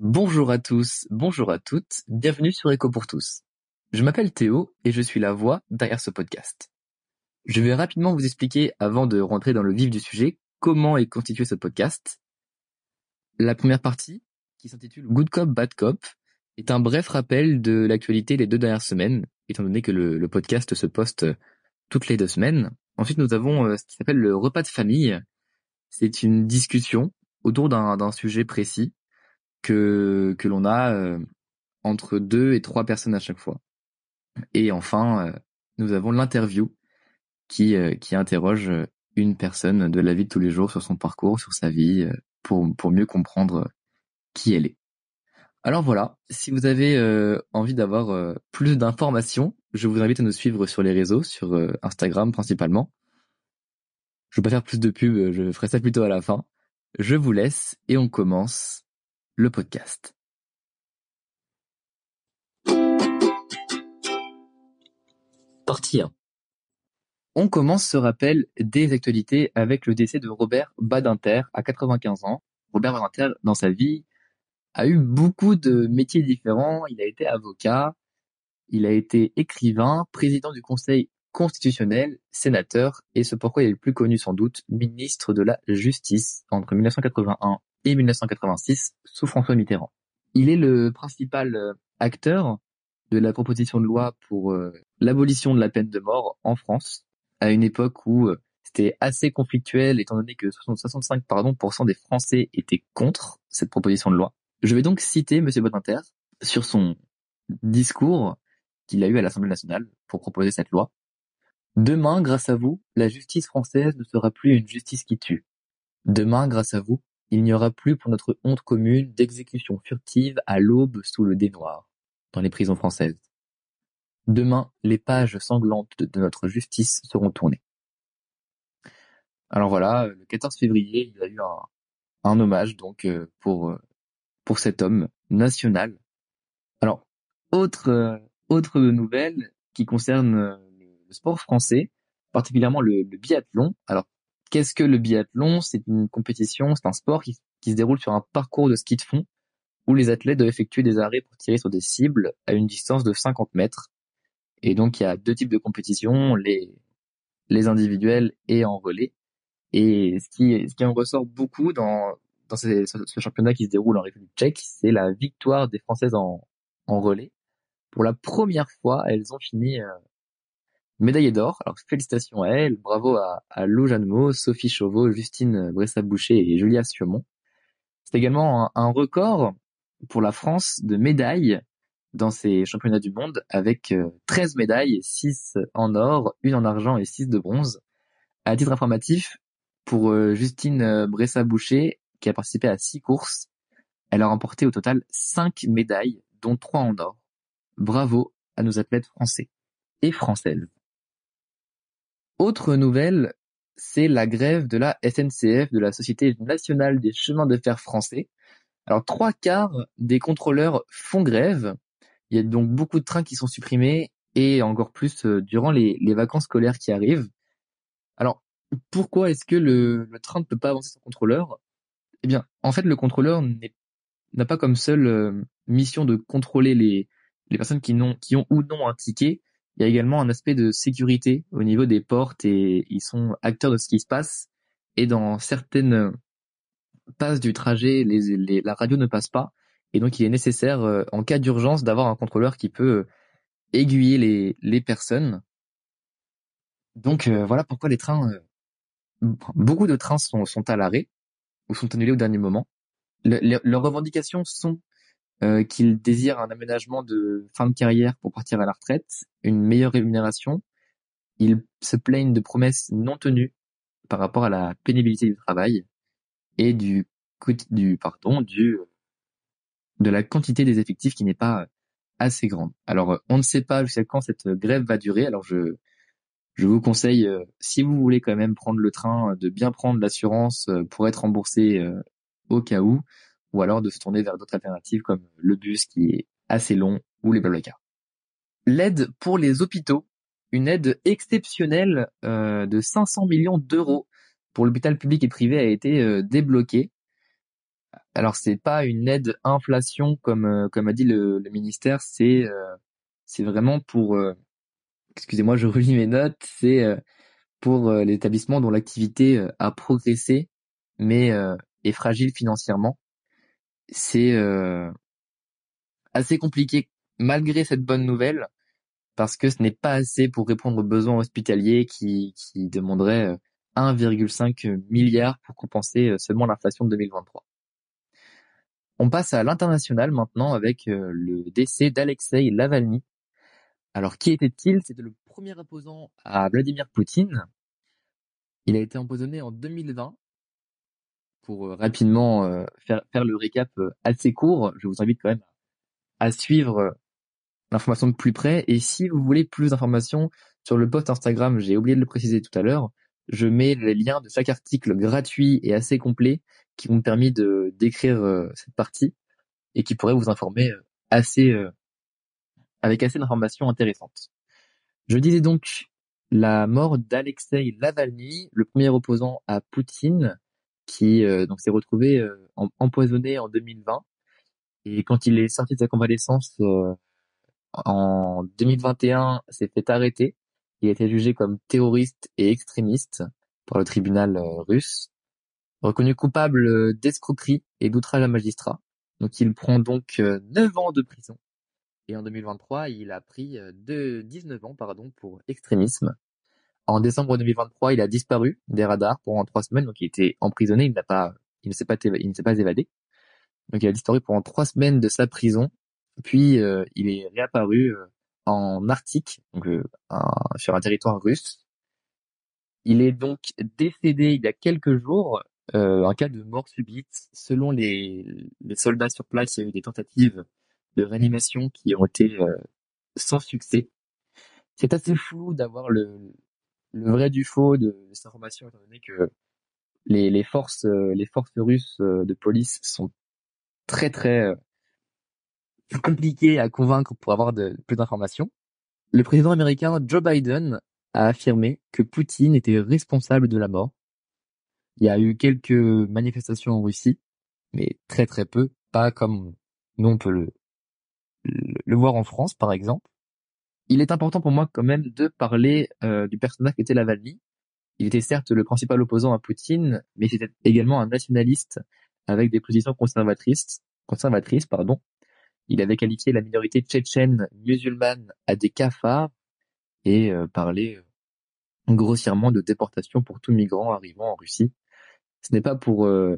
Bonjour à tous, bonjour à toutes, bienvenue sur Echo pour tous. Je m'appelle Théo et je suis la voix derrière ce podcast. Je vais rapidement vous expliquer, avant de rentrer dans le vif du sujet, comment est constitué ce podcast. La première partie, qui s'intitule Good Cop, Bad Cop, est un bref rappel de l'actualité des deux dernières semaines, étant donné que le, podcast se poste toutes les deux semaines. Ensuite, nous avons euh, ce qui s'appelle le repas de famille. C'est une discussion autour d'un sujet précis que, que l'on a euh, entre deux et trois personnes à chaque fois. Et enfin, euh, nous avons l'interview qui, euh, qui interroge une personne de la vie de tous les jours sur son parcours, sur sa vie, pour, pour mieux comprendre qui elle est. Alors voilà, si vous avez envie d'avoir plus d'informations, je vous invite à nous suivre sur les réseaux, sur Instagram principalement. Je vais pas faire plus de pub, je ferai ça plutôt à la fin. Je vous laisse et on commence le podcast. Partie 1. On commence ce rappel des actualités avec le décès de Robert Badinter à 95 ans. Robert Badinter, dans sa vie, a eu beaucoup de métiers différents. Il a été avocat, il a été écrivain, président du Conseil constitutionnel, sénateur et ce pourquoi il est le plus connu sans doute, ministre de la Justice entre 1981 et 1986 sous François Mitterrand. Il est le principal euh, acteur de la proposition de loi pour euh, l'abolition de la peine de mort en France, à une époque où euh, c'était assez conflictuel, étant donné que 65 pardon, des Français étaient contre cette proposition de loi. Je vais donc citer M. Badinter sur son discours qu'il a eu à l'Assemblée nationale pour proposer cette loi. Demain, grâce à vous, la justice française ne sera plus une justice qui tue. Demain, grâce à vous, il n'y aura plus pour notre honte commune d'exécutions furtives à l'aube sous le dé noir, dans les prisons françaises. Demain, les pages sanglantes de notre justice seront tournées. Alors voilà, le 14 février, il y a eu un, hommage donc euh, pour euh, pour cet homme national. Alors autre euh, autre nouvelle qui concerne le sport français, particulièrement le, le biathlon. Alors Qu'est-ce que le biathlon? C'est une compétition, c'est un sport qui, se déroule sur un parcours de ski de fond où les athlètes doivent effectuer des arrêts pour tirer sur des cibles à une distance de 50 mètres. Et donc il y a deux types de compétitions, les, les individuels et en relais. Et ce qui, ce qui en ressort beaucoup dans, dans ce, championnat qui se déroule en République tchèque, c'est la victoire des Françaises en, en relais. Pour la première fois, elles ont fini euh, médaillée d'or. Alors félicitations à elle, bravo à, à Lou Jeannemot, Sophie Chauveau, Justine Bressa-Boucher et Julia Siomont. C'est également un, record pour la France de médailles dans ces championnats du monde avec 13 euh, médailles, 6 en or, une en argent et 6 de bronze. À titre informatif, pour euh, Justine euh, Bressa-Boucher, qui a participé à 6 courses, elle a remporté au total 5 médailles, dont 3 en or. Bravo à nos athlètes français et françaises. Autre nouvelle, c'est la grève de la SNCF, de la Société nationale des chemins de fer français. Alors trois quarts des contrôleurs font grève. Il y a donc beaucoup de trains qui sont supprimés et encore plus euh, durant les, vacances scolaires qui arrivent. Alors pourquoi est-ce que le, train ne peut pas avancer sans contrôleur? Eh bien, en fait, le contrôleur n'a pas comme seule euh, mission de contrôler les, personnes qui ont ou non un ticket, il y a également un aspect de sécurité au niveau des portes et ils sont acteurs de ce qui se passe. Et dans certaines passes du trajet, la radio ne passe pas. Et donc, il est nécessaire, euh, en cas d'urgence, d'avoir un contrôleur qui peut euh, aiguiller les, personnes. Donc, euh, voilà pourquoi les trains, beaucoup de trains sont à l'arrêt ou sont annulés au dernier moment. leurs revendications sont euh, qu'ils désirent un aménagement de fin de carrière pour partir à la retraite, une meilleure rémunération. Ils se plaignent de promesses non tenues par rapport à la pénibilité du travail et du du pardon du de la quantité des effectifs qui n'est pas assez grande. Alors on ne sait pas jusqu'à quand cette grève va durer. Alors je je vous conseille euh, si vous voulez quand même prendre le train de bien prendre l'assurance euh, pour être remboursé au cas où ou alors de se tourner vers d'autres alternatives comme le bus qui est assez long ou les Blablacar. L'aide pour les hôpitaux, une aide exceptionnelle euh, de 500 millions d'euros pour l'hôpital public et privé a été euh, débloquée. alors c'est pas une aide inflation comme euh, comme a dit le, le ministère, c'est euh, c'est vraiment pour euh, excusez-moi, je relis mes notes, c'est pour l'établissement dont l'activité a progressé mais est fragile financièrement. C'est assez compliqué malgré cette bonne nouvelle parce que ce n'est pas assez pour répondre aux besoins hospitaliers qui qui demanderaient 1,5 milliard pour compenser seulement l'inflation de 2023. On passe à l'international maintenant avec euh, le décès d'Alexei Lavalny. Alors qui était-il? C'était le premier opposant à Vladimir Poutine. Il a été empoisonné en 2020. Pour euh, rapidement euh, faire, le récap assez court, je vous invite quand même à suivre l'information de plus près. Et si vous voulez plus d'informations sur le post Instagram, j'ai oublié de le préciser tout à l'heure, je mets les liens de chaque article gratuit et assez complet qui m'ont permis de d'écrire euh, cette partie et qui pourraient vous informer euh, assez euh, avec assez d'informations intéressantes. Je disais donc la mort d'Alexei Lavalny, le premier opposant à Poutine, qui donc s'est retrouvé empoisonné en 2020 et quand il est sorti de sa convalescence en 2021, s'est fait arrêter il a été jugé comme terroriste et extrémiste par le tribunal euh, russe, reconnu coupable euh, d'escroquerie et d'outrage à magistrat. Donc il prend donc 9 euh, ans de prison. Et en 2023, il a pris de 19 ans pardon pour extrémisme. En décembre 2023, il a disparu des radars pendant trois semaines, donc il était emprisonné, il n'a pas, il ne s'est pas, il ne s'est pas évadé. Donc il a disparu pendant trois semaines de sa prison, puis il est réapparu en Arctique, donc euh, sur un territoire russe. Il est donc décédé il y a quelques jours, euh, en cas de mort subite. Selon les, soldats sur place, il y a eu des tentatives de réanimation qui ont été euh, sans succès. C'est assez flou d'avoir le, le vrai du faux de, cette information, étant donné que les, forces, les forces russes de police sont très très compliqué à convaincre pour avoir plus d'informations. Le président américain Joe Biden a affirmé que Poutine était responsable de la mort. Il y a eu quelques manifestations en Russie, mais très très peu, pas comme nous on peut le, voir en France par exemple. Il est important pour moi quand même de parler euh, du personnage qui était Lavalny. Il était certes le principal opposant à Poutine, mais c'était également un nationaliste avec des positions conservatrices, conservatrices pardon, il avait qualifié la minorité tchétchène musulmane à des cafards et euh, parlait euh, grossièrement de déportation pour tout migrant arrivant en Russie. Ce n'est pas pour euh,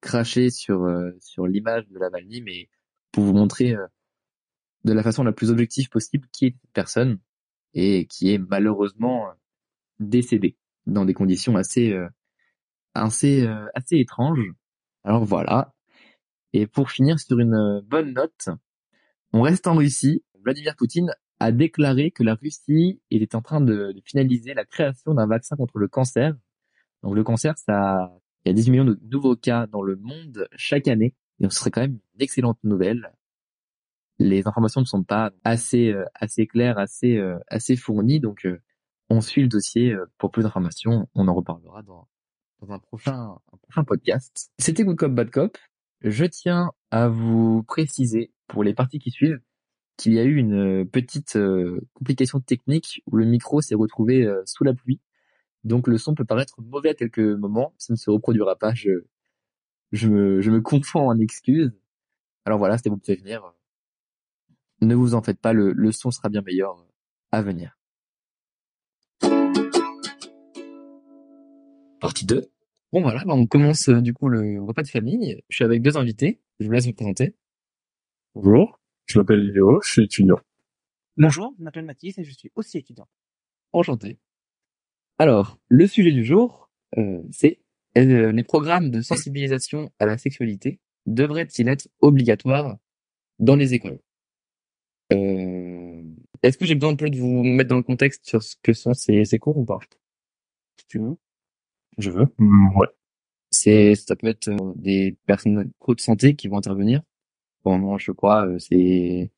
cracher sur sur l'image de Navalny, mais pour vous montrer de la façon la plus objective possible qui est cette personne et qui est malheureusement décédée dans des conditions assez assez assez étranges. Alors voilà, et pour finir sur une euh, bonne note, on reste en Russie. Vladimir Poutine a déclaré que la Russie était en train de, finaliser la création d'un vaccin contre le cancer. Donc le cancer, ça, il y a 18 millions de nouveaux cas dans le monde chaque année. Et ce serait quand même une excellente nouvelle. Les informations ne sont pas assez euh, assez claires, assez euh, assez fournies, donc on suit le dossier pour plus d'informations. On en reparlera dans, dans un prochain un prochain podcast. C'était Good Cop Bad Cop. Je tiens à vous préciser, pour les parties qui suivent, qu'il y a eu une petite euh, complication technique où le micro s'est retrouvé euh, sous la pluie. Donc le son peut paraître mauvais à quelques moments, ça ne se reproduira pas, je, je, me, je me confonds en excuses. Alors voilà, c'était pour prévenir. Ne vous en faites pas, le, le son sera bien meilleur à venir. Partie 2. Bon voilà, bah, on commence euh, du coup le repas de famille. Je suis avec deux invités. Je vous laisse vous présenter. Bonjour, je m'appelle Léo, je suis étudiant. Bonjour, je m'appelle Mathis et je suis aussi étudiant. Enchanté. Alors, le sujet du jour, euh, c'est euh, les programmes de sensibilisation à la sexualité devraient-ils être obligatoires dans les écoles? Est-ce que j'ai besoin un peu de vous mettre dans le contexte sur ce que sont ces, ces cours ou pas? Si tu veux. Je veux. Mm, ouais. C'est, ça peut être euh, des personnes pro de santé qui vont intervenir. Pendant, je crois, euh, c'est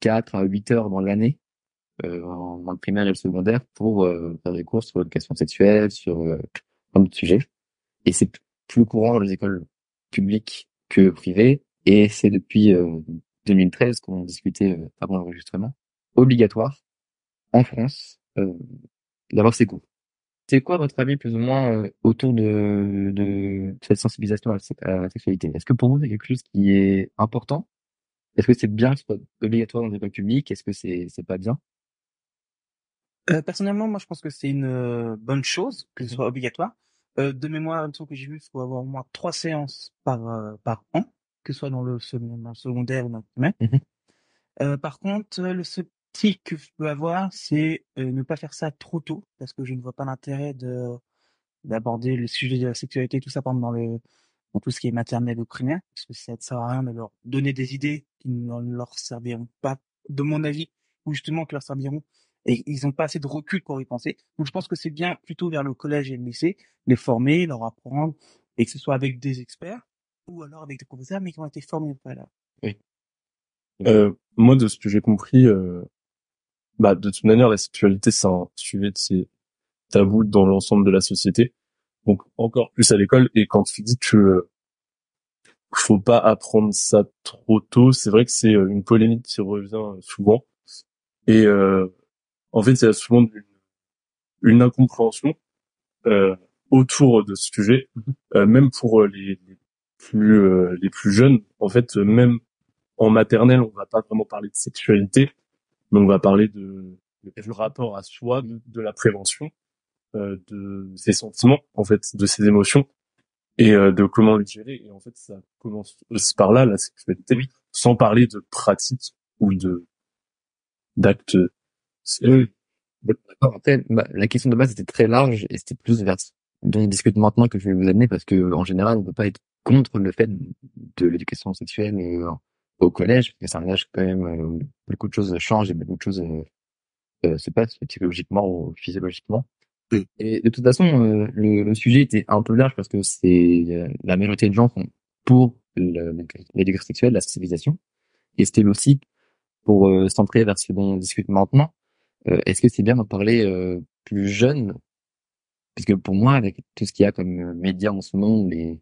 4 à 8 heures dans l'année, euh, en, en primaire et le secondaire, pour euh, faire des cours sur l'éducation sexuelle, sur euh, plein d'autres sujets. Et c'est plus courant dans les écoles publiques que privé, et c'est depuis 2013 qu'on discutait avant l'enregistrement, obligatoire en France d'avoir ces cours. C'est quoi votre avis plus ou moins autour de, de cette sensibilisation à la sexualité? Est-ce que pour vous c'est quelque chose qui est important? Est-ce que c'est bien que ce soit obligatoire dans les écoles publiques? Est-ce que c'est c'est pas bien? Euh, personnellement, moi, je pense que c'est une euh, bonne chose que ce soit obligatoire. Euh, de mémoire, il me semble que j'ai vu, il faut avoir au moins trois séances par euh, par an, que ce soit dans le, dans le secondaire ou dans le primaire. Mmh euh, par contre, le tic que je peux avoir, c'est ne pas faire ça trop tôt, parce que je ne vois pas l'intérêt de d'aborder le sujet de la sexualité, tout ça pendant le dans tout ce qui est maternelle ou primaire, parce que ça ne sert à rien de leur donner des idées qui ne leur serviront pas, de mon avis, ou justement qui leur serviront et ils n'ont pas assez de recul pour y penser. Donc je pense que c'est bien plutôt vers le collège et le lycée, les former, leur apprendre, et que ce soit avec des experts ou alors avec des professeurs, mais qui ont été formés au là? Oui. Euh, moi, de ce que j'ai compris, euh, bah de toute manière, la sexualité, c'est un sujet de tabou dans l'ensemble de la société. Donc encore plus à l'école. Et quand tu dis que faut pas apprendre ça trop tôt, c'est vrai que c'est euh, une polémique qui revient souvent. Et euh, en fait, il y a souvent une, une incompréhension euh, autour de ce sujet, euh, même pour euh, les plus euh, les plus jeunes. En fait, même en maternelle, on va pas vraiment parler de sexualité, mais on va parler de, de rapport à soi, de, la prévention, euh, de ses sentiments, en fait, de ses émotions et de comment les gérer. Et en fait, ça commence par là, la sexualité, sans parler de pratique ou de d'actes oui. Bah, la question de base était très large et c'était plus vers dont on discute maintenant que je vais vous amener parce que en général, on peut pas être contre le fait de l'éducation sexuelle euh, au collège parce que c'est un âge quand même où beaucoup de choses changent et beaucoup de choses euh, euh se passent psychologiquement ou physiologiquement. Et de toute façon, euh, le, le, sujet était un peu large parce que c'est la majorité de gens sont pour l'éducation sexuelle, la sensibilisation, et c'était aussi pour centrer vers ce dont on discute maintenant, euh, est-ce que c'est bien d'en parler euh, plus jeune? Puisque pour moi, avec tout ce qu'il y a comme euh, médias en ce moment les,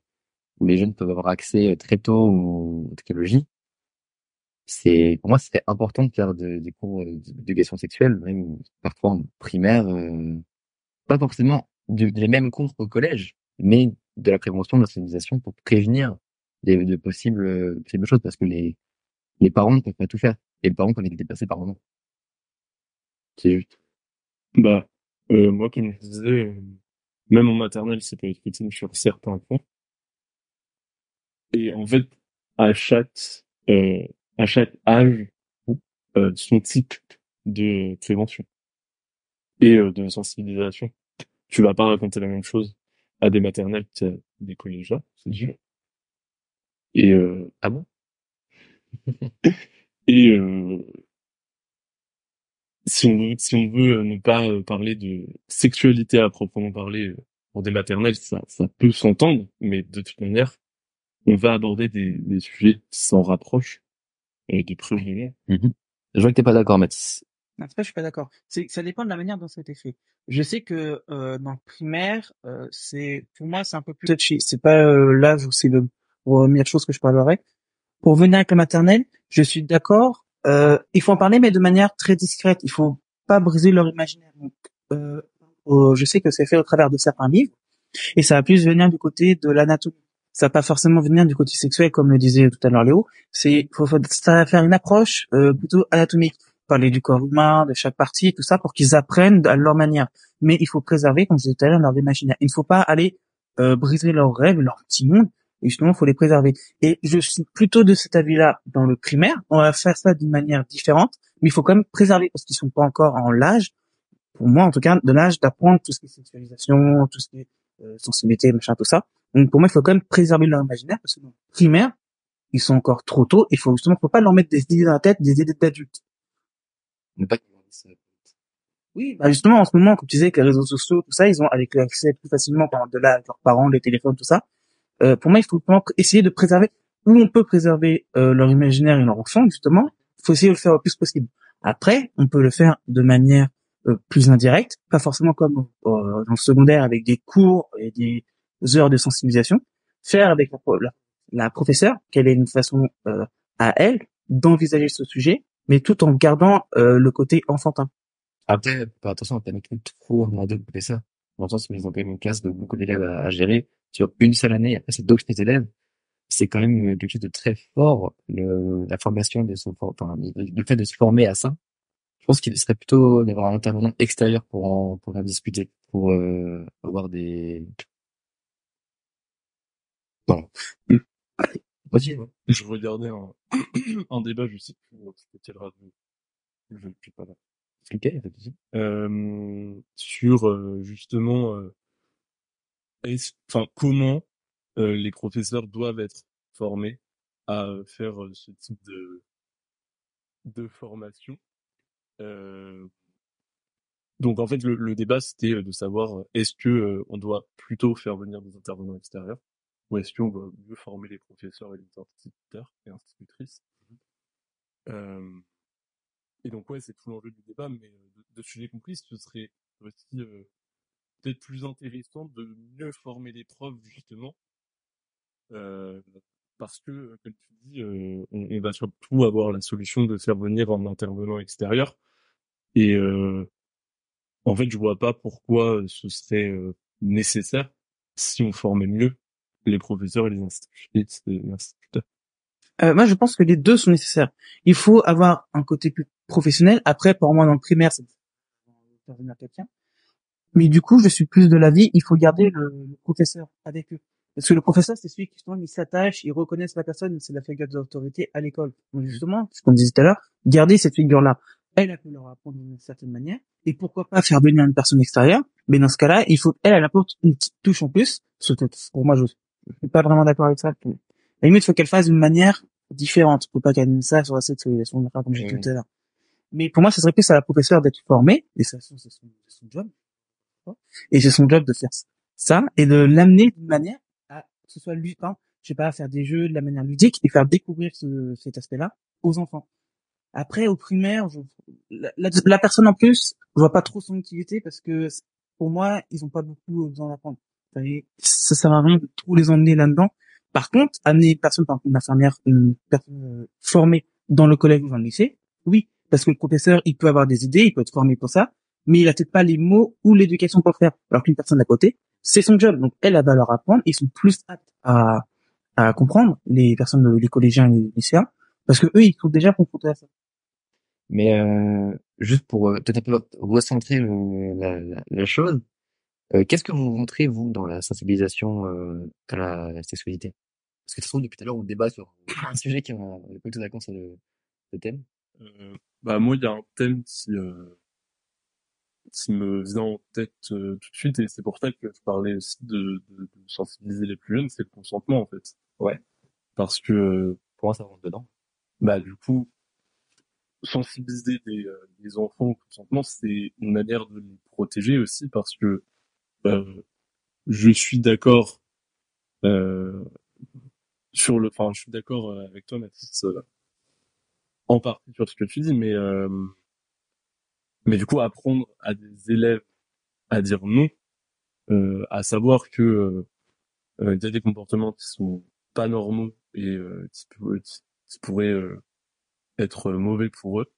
où les jeunes peuvent avoir accès très tôt aux technologies, c'est pour moi c'est important de faire des cours d'éducation sexuelle, même parfois en primaire, pas forcément du, les mêmes cours au collège, mais de la prévention, de la sensibilisation pour prévenir des, de possibles, possibles choses, parce que les, les parents ne peuvent pas tout faire, et les parents peuvent être dépassés par moment. C'est juste. Bah, euh, moi, comme je disais, euh, même en maternelle, c'est pas effectif sur certains points. Et en fait, à chaque, euh, à chaque âge, euh, son type de prévention et euh, de sensibilisation. Tu vas pas raconter la même chose à des maternelles qu'à des collégiens, c'est sûr. Et euh, ah bon? Et euh, si on veut, si on veut euh, ne pas euh, parler de sexualité à proprement parler euh, pour des maternelles, ça, ça peut s'entendre, mais de toute manière, on va aborder des, des sujets qui s'en rapprochent et de près mmh Je vois que t'es pas d'accord, Mathis. Non, c'est pas, je suis pas d'accord. C'est, ça dépend de la manière dont ça a été fait. Je sais que euh, dans le primaire, euh, c'est, pour moi, c'est un peu plus touchy. C'est pas euh, l'âge où c'est le première chose que je parlerai. Pour venir avec la maternelle, je suis d'accord euh, il faut en parler, mais de manière très discrète. Il faut pas briser leur imaginaire. Euh, je sais que c'est fait au travers de certains livres, et ça va plus venir du côté de l'anatomie. Ça va pas forcément venir du côté sexuel, comme le disait tout à l'heure Léo. C'est faut, faut faire une approche euh, plutôt anatomique, parler du corps humain, de chaque partie, tout ça, pour qu'ils apprennent à leur manière. Mais il faut préserver, comme je disais tout à l'heure, leur imaginaire. Il ne faut pas aller euh, briser leurs rêves, leur petit monde, et justement, il faut les préserver. Et je suis plutôt de cet avis-là dans le primaire. On va faire ça d'une manière différente, mais il faut quand même préserver parce qu'ils sont pas encore en l'âge, pour moi en tout cas, de l'âge d'apprendre tout ce qui est sexualisation, tout ce qui est euh, sensibilité, machin, tout ça. Donc pour moi, il faut quand même préserver leur imaginaire parce que dans le primaire, ils sont encore trop tôt. Il faut justement, faut pas leur mettre des idées dans la tête, des idées d'adultes. Oui, bah justement, en ce moment, comme tu disais, avec les réseaux sociaux, tout ça, ils ont avec l'accès plus facilement par de là, leurs parents, les téléphones, tout ça. Euh, pour moi, il faut essayer de préserver où on peut préserver euh, leur imaginaire et leur enfant, justement. Il faut essayer de le faire le plus possible. Après, on peut le faire de manière euh, plus indirecte, pas forcément comme dans le secondaire avec des cours et des heures de sensibilisation. Faire avec la, la professeure qu'elle ait une façon euh, à elle d'envisager ce sujet, mais tout en gardant euh, le côté enfantin. Après, attention à pas mettre trop en deux professeurs. Dans le sens où ils ont quand même une classe de beaucoup d'élèves à, gérer sur une seule année. Après, c'est d'autres élèves. C'est quand même quelque chose de très fort, le, la formation de son, enfin, le fait de se former à ça. Je pense qu'il serait plutôt d'avoir un intervenant extérieur pour en, pour en discuter, pour euh, avoir des. Bon. Je regardais un, un débat, je sais plus, radio. Je ne suis pas là. Okay, euh, sur euh, justement euh, enfin comment euh, les professeurs doivent être formés à faire ce type de de formation. donc en fait le, le débat c'était de savoir est-ce que on doit plutôt faire venir des intervenants extérieurs qu'on va mieux former les professeurs et les instituteurs et institutrices? Euh, et donc ouais, c'est tout l'enjeu du débat, mais euh, de, de ce que j'ai compris, ce serait aussi euh, peut-être plus intéressant de mieux former les profs justement, euh, parce que comme tu dis, on, on, va surtout avoir la solution de faire venir un intervenant extérieur. Et en fait, je vois pas pourquoi ce serait nécessaire si on formait mieux les professeurs et les instituteurs. Euh, moi, je pense que les deux sont nécessaires. Il faut avoir un côté plus professionnel. Après, pour moi, dans le primaire, c'est. Mais du coup, je suis plus de l'avis, il faut garder le, professeur avec eux. Parce que le professeur, c'est celui qui, justement, il s'attache, il reconnaît la personne, c'est la figure d'autorité à l'école. Donc, justement, ce qu'on disait tout à l'heure, garder cette figure-là. Elle, a pu leur apprendre d'une certaine manière. Et pourquoi pas faire venir une personne extérieure? Mais dans ce cas-là, il faut, elle, elle apporte une petite touche en plus. Pour moi, je suis pas vraiment d'accord avec ça la limite, il faut qu'elle fasse d'une manière différente. Faut pas qu'elle ça sur cette civilisation, comme j'ai dit tout à l'heure. Mais pour moi, ce serait plus à la professeure d'être formée, et ça, c'est son, son, job. Et c'est son job de faire ça, et de l'amener d'une manière à que ce soit lui, quand, je sais pas, faire des jeux de la manière ludique et faire découvrir ce, cet aspect-là aux enfants. Après, au primaire, je, la, la, la, personne en plus, je vois pas trop son utilité parce que pour moi, ils ont pas beaucoup besoin d'apprendre. Ça sert à rien de trop les emmener là-dedans par contre, amener une personne, par une infirmière, une personne euh, formée dans le collège ou dans le lycée, oui, parce que le professeur, il peut avoir des idées, il peut être formé pour ça, mais il a peut-être pas les mots ou l'éducation pour le faire. Alors qu'une personne à côté, c'est son job. Donc elle, elle va leur apprendre. Ils sont plus aptes à, à comprendre les personnes, les collégiens et les lycéens, parce que eux, ils sont déjà confrontés à ça. Mais euh, juste pour euh, peut-être un peu recentrer la, la, la chose, qu'est-ce que vous montrez, vous, dans la sensibilisation euh, à la, sexualité? Parce que de toute façon, depuis tout à l'heure, on débat sur un sujet qui n'a pas tout d'accord sur le, le thème. Euh, bah moi, il y a un thème qui, euh, qui me vient en tête euh, tout de suite, et c'est pour ça que je parlais aussi de, de, de sensibiliser les plus jeunes, c'est le consentement, en fait. Ouais. Parce que... Pour moi, ça rentre dedans? Bah du coup, sensibiliser des, des enfants au consentement, c'est une manière de les protéger aussi, parce que je suis d'accord euh, sur le, enfin, je suis d'accord euh, avec toi, Mathis, en partie sur ce que tu dis, mais mais du coup apprendre à des élèves à dire non, euh, à savoir que euh, il y a des comportements qui sont pas normaux et euh, qui, qui, pourraient être mauvais pour eux,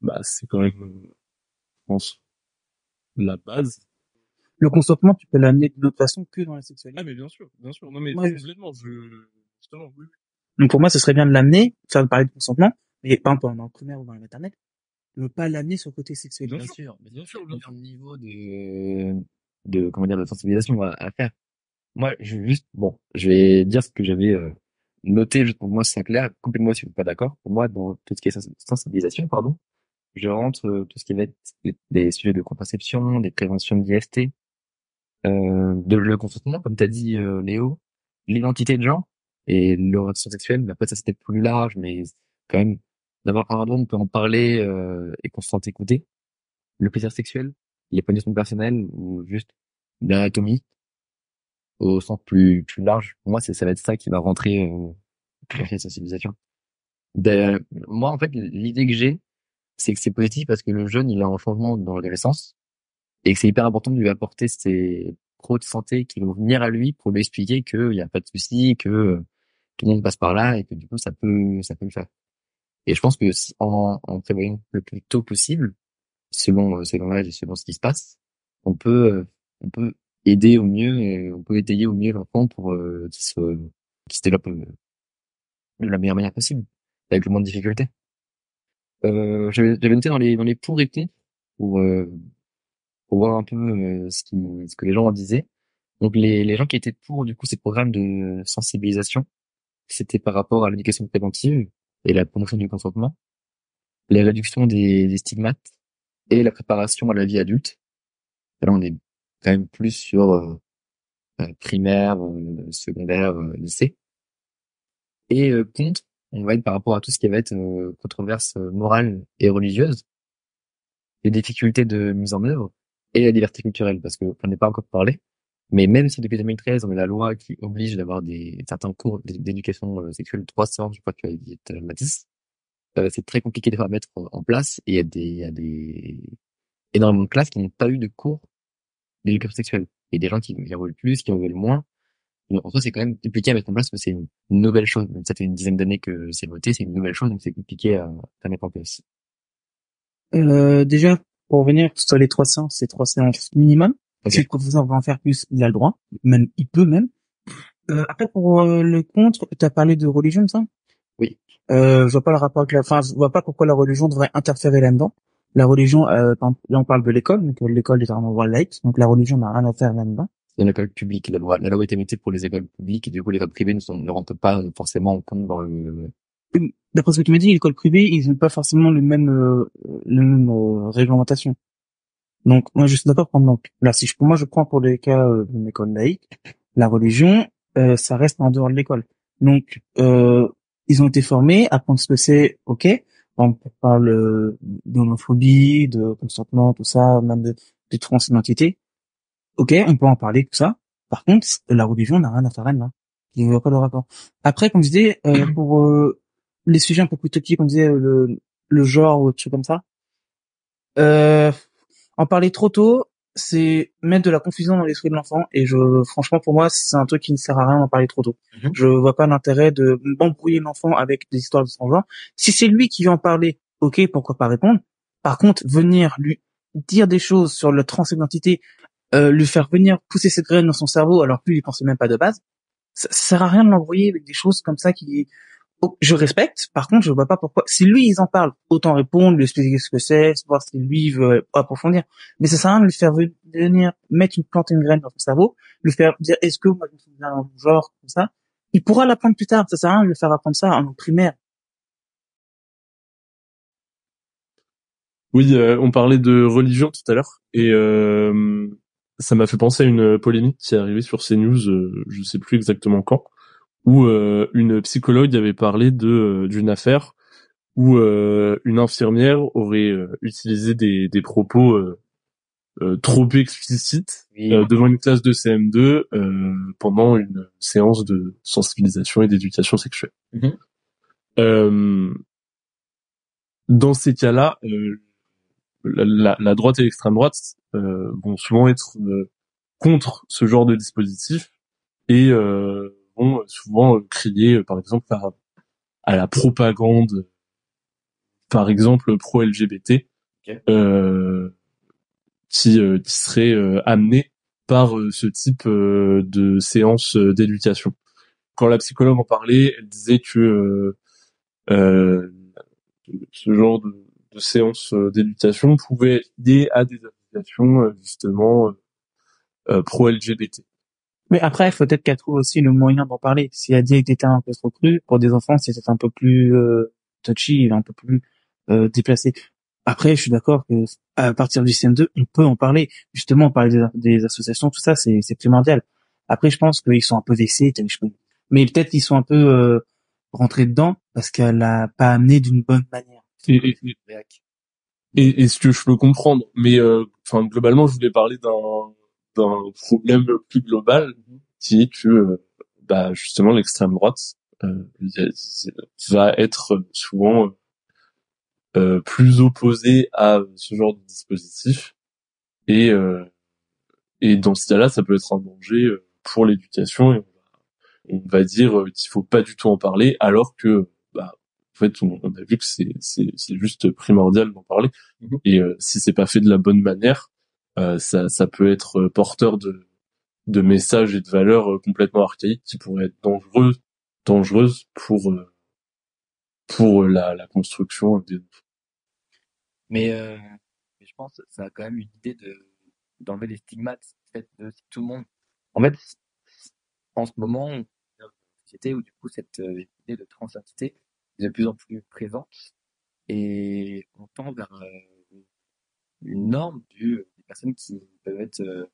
bah c'est quand même, je pense, la base le consentement, tu peux l'amener d'une autre façon que dans la sexualité. Ah, mais bien sûr, bien sûr. Non, mais moi, complètement, je... justement, oui. Donc, pour moi, ce serait bien de l'amener, faire parler de consentement, mais pas dans le primaire ou dans la maternelle, ne pas l'amener sur le côté sexuel. Bien, sûr, mais bien sûr, bien sûr. niveau de, de, comment dire, de sensibilisation à, à faire. Moi, je vais juste, bon, je vais dire ce que j'avais euh, noté, juste pour moi, c'est clair, coupez-moi si vous n'êtes pas d'accord. Pour moi, dans tout ce qui est sensibilisation, pardon, je rentre euh, tout ce qui va être des sujets de contraception, des préventions d'IST, de le consentement, comme tu as dit euh, Léo, l'identité de genre et l'orientation sexuelle. Mais après ça c'était plus large, mais quand même d'avoir un on peut en parler euh, et qu'on se sente écouté. Le plaisir sexuel, l'épanouissement personnel ou juste l'anatomie au sens plus plus large. Moi, c'est ça va être ça qui va rentrer euh, dans la sensibilisation. moi, en fait, l'idée que j'ai, c'est que c'est positif parce que le jeune, il a un changement dans l'adolescence et que c'est hyper important de lui apporter ces pro de santé qui vont venir à lui pour lui expliquer qu'il n'y a pas de souci, que tout le monde passe par là et que du coup ça peut ça peut le faire. Et je pense que en, en prévoyant le plus tôt possible, selon euh, selon l'âge et selon ce qui se passe, on peut euh, on peut aider au mieux et on peut étayer au mieux l'enfant pour euh, qu'il se qu'il se développe euh, de la meilleure manière possible avec le moins de difficultés. Euh, j'avais noté dans les dans les pour et contre pour pour voir un peu ce qui ce que les gens en disaient. Donc les les gens qui étaient pour du coup ces programmes de sensibilisation, c'était par rapport à l'éducation préventive et la promotion du consentement, la réduction des, des stigmates et la préparation à la vie adulte. là, on est quand même plus sur euh, euh primaire, euh, secondaire, euh, lycée. Et contre, on va être par rapport à tout ce qui va être controverse morale et religieuse, les difficultés de mise en œuvre et la liberté culturelle, parce que on n'est pas encore parlé. Mais même si depuis 2013, on a la loi qui oblige d'avoir des certains cours d'éducation sexuelle de trois séances, je crois que tu as dit Mathis, euh, c'est très compliqué de à mettre en place et il y a des, il y a des énormément de classes qui n'ont pas eu de cours d'éducation sexuelle. Et des gens qui, en veulent plus, qui en veulent moins. en soi, c'est quand même compliqué à mettre en place que c'est une nouvelle chose. ça fait une dizaine d'années que c'est voté, c'est une nouvelle chose, donc c'est compliqué à, à, mettre en place. Euh, déjà, pour revenir sur les trois séances, c'est trois séances minimum. Si le professeur va en faire plus, il a le droit. Même, il peut même. Euh, après, pour euh, le contre, tu as parlé de religion, ça? Oui. Euh, je vois pas le rapport avec la, enfin, je vois pas pourquoi la religion devrait interférer là-dedans. La religion, euh, là on parle de l'école, donc l'école est un endroit laïque, donc la religion n'a rien à faire là-dedans. C'est une école publique, la loi, la loi est émise pour les écoles publiques, et du coup les écoles privées ne, sont, ne rentrent pas forcément en compte dans le... D'après ce que tu m'as dit, l'école privée, ils n'ont pas forcément le même, euh, le même euh, réglementation. Donc moi je suis d'accord prendre donc là si je pour moi je prends pour les cas euh, d'une école laïque, la religion euh, ça reste en dehors de l'école. Donc euh, ils ont été formés, apprendre ce que c'est, ok. On parle d'homophobie, de consentement, tout ça, même de, de transidentité. Ok, on peut en parler, tout ça. Par contre, la religion n'a rien à faire là. Il n'y a pas le rapport. Après, comme je disais, euh, pour euh, les sujets un peu plus techniques, on disait le, le genre ou autre chose comme ça. Euh, en parler trop tôt, c'est mettre de la confusion dans l'esprit de l'enfant et je franchement pour moi c'est un truc qui ne sert à rien d'en parler trop tôt. Mhm. Je vois pas l'intérêt de m'embrouiller l'enfant avec des histoires de son genre. Si c'est lui qui veut en parler, ok, pourquoi pas répondre. Par contre, venir lui dire des choses sur la transidentité, euh, lui faire venir pousser cette graine dans son cerveau alors que lui il pensait même pas de base, ça, ça sert à rien de l'embrouiller avec des choses comme ça qui je respecte. Par contre, je vois pas pourquoi. Si lui, ils en parlent, autant répondre, lui expliquer ce que c'est, voir si lui veut approfondir. Mais ça sert à rien de lui faire venir mettre une plante, une graine dans son cerveau, lui faire dire est-ce que moi je me dans genre comme ça? Il pourra l'apprendre plus tard. Ça sert à rien de lui faire apprendre ça en primaire. Oui, euh, on parlait de religion tout à l'heure et euh, ça m'a fait penser à une polémique qui est arrivée sur CNews, euh, je sais plus exactement quand, où euh, une psychologue avait parlé de euh, d'une affaire où euh, une infirmière aurait utilisé des, des propos trop explicites devant une classe de CM2 pendant une séance de sensibilisation et d'éducation sexuelle. Mm-hmm. dans ces cas-là, la, la, droite et l'extrême droite vont souvent être contre ce genre de dispositif et vont souvent crier, par exemple, à, la propagande, par exemple, pro-LGBT, euh, qui, euh, qui serait euh, amené par euh, ce type de séance d'éducation. Quand la psychologue en parlait, elle disait que ce genre de, de séance d'éducation pouvait aider à des associations justement pro-LGBT. Mais après, il faut peut-être qu'elle trouve aussi le moyen d'en parler. Si elle dit que des termes un peu trop crus, pour des enfants, c'est peut-être un peu plus euh, touchy, un peu plus euh, déplacé. Après, je suis d'accord que à partir du CM2, on peut en parler. Justement, parler des, des associations, tout ça, c'est, primordial. Après, je pense qu'ils sont un peu vexés, mais peut-être qu'ils sont un peu euh, rentrés dedans parce qu'elle l'a pas amené d'une bonne manière. Et, et, ce que je peux comprendre, mais euh, enfin globalement, je voulais parler d'un d'un problème plus global qui est que euh, bah, justement l'extrême droite euh, va être souvent euh, plus opposée à ce genre de dispositif et et dans ce cas-là, ça peut être un danger euh, pour l'éducation et on va, dire euh, qu'il faut pas du tout en parler, alors que bah en fait on, a vu que c'est c'est c'est juste primordial d'en parler Mhm. et euh, si c'est pas fait de la bonne manière, euh, ça ça peut être porteur de de messages et de valeurs euh, complètement archaïques qui pourraient être dangereuses dangereuses pour euh, pour la la construction des Mais, euh, je pense que ça a quand même une idée de d'enlever les stigmates fait, de tout le monde. En fait, en ce moment, on dans une société où du coup cette euh, idée de transidentité est de plus en plus présente et on tend vers euh, une norme du, personnes qui peuvent être, euh,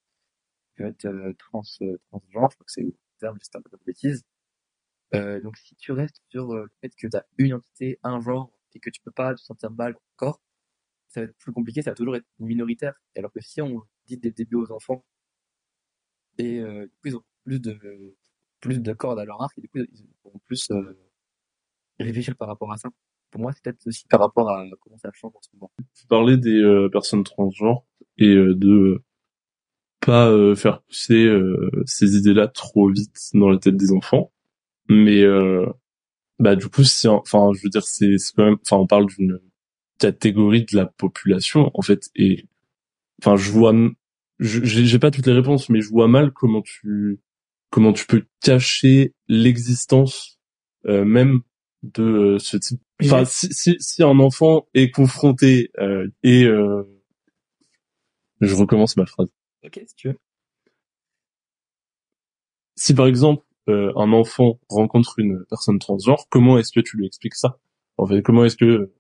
peuvent être euh, trans, euh, transgenres, je crois que c'est le terme, c'est un peu de bêtise. Donc si tu restes sur le fait que tu as une identité, un genre, et que tu peux pas te sentir mal corps, ça va être plus compliqué, ça va toujours être minoritaire. Alors que si on dit dès le début aux enfants, et du coup ils ont plus de plus de cordes à leur arc, et du coup ils vont plus réfléchir par rapport à ça. Pour moi, c'est peut-être aussi par rapport à comment ça change en ce moment. tu parlais des personnes transgenres et euh, de euh, pas euh, faire pousser euh, ces idées-là trop vite dans la tête des enfants. Mais euh, bah du coup, si enfin je veux dire c'est c'est quand même enfin on parle d'une catégorie de la population en fait et enfin je vois j'ai pas toutes les réponses mais je vois mal comment tu comment tu peux cacher l'existence euh, même de euh, ce type enfin si si si un enfant est confronté euh, et euh, je recommence ma phrase Ok, si tu veux. si par exemple euh, un enfant rencontre une personne transgenre, comment est-ce que tu lui expliques ça? En fait, comment est-ce que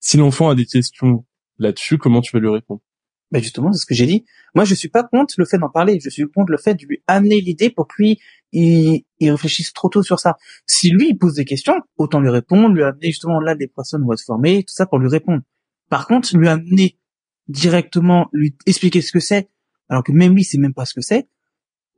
si l'enfant a des questions là-dessus, comment tu vas lui répondre? Ben justement, c'est ce que j'ai dit. Moi, je suis pas contre le fait d'en parler. Je suis contre le fait de lui amener l'idée pour que lui, il, il réfléchisse trop tôt sur ça. Si lui, il pose des questions, autant lui répondre, lui amener justement là, des personnes vont être formées, tout ça pour lui répondre. Par contre, lui amener directement, lui expliquer ce que c'est, alors que même lui, c'est même pas ce que c'est.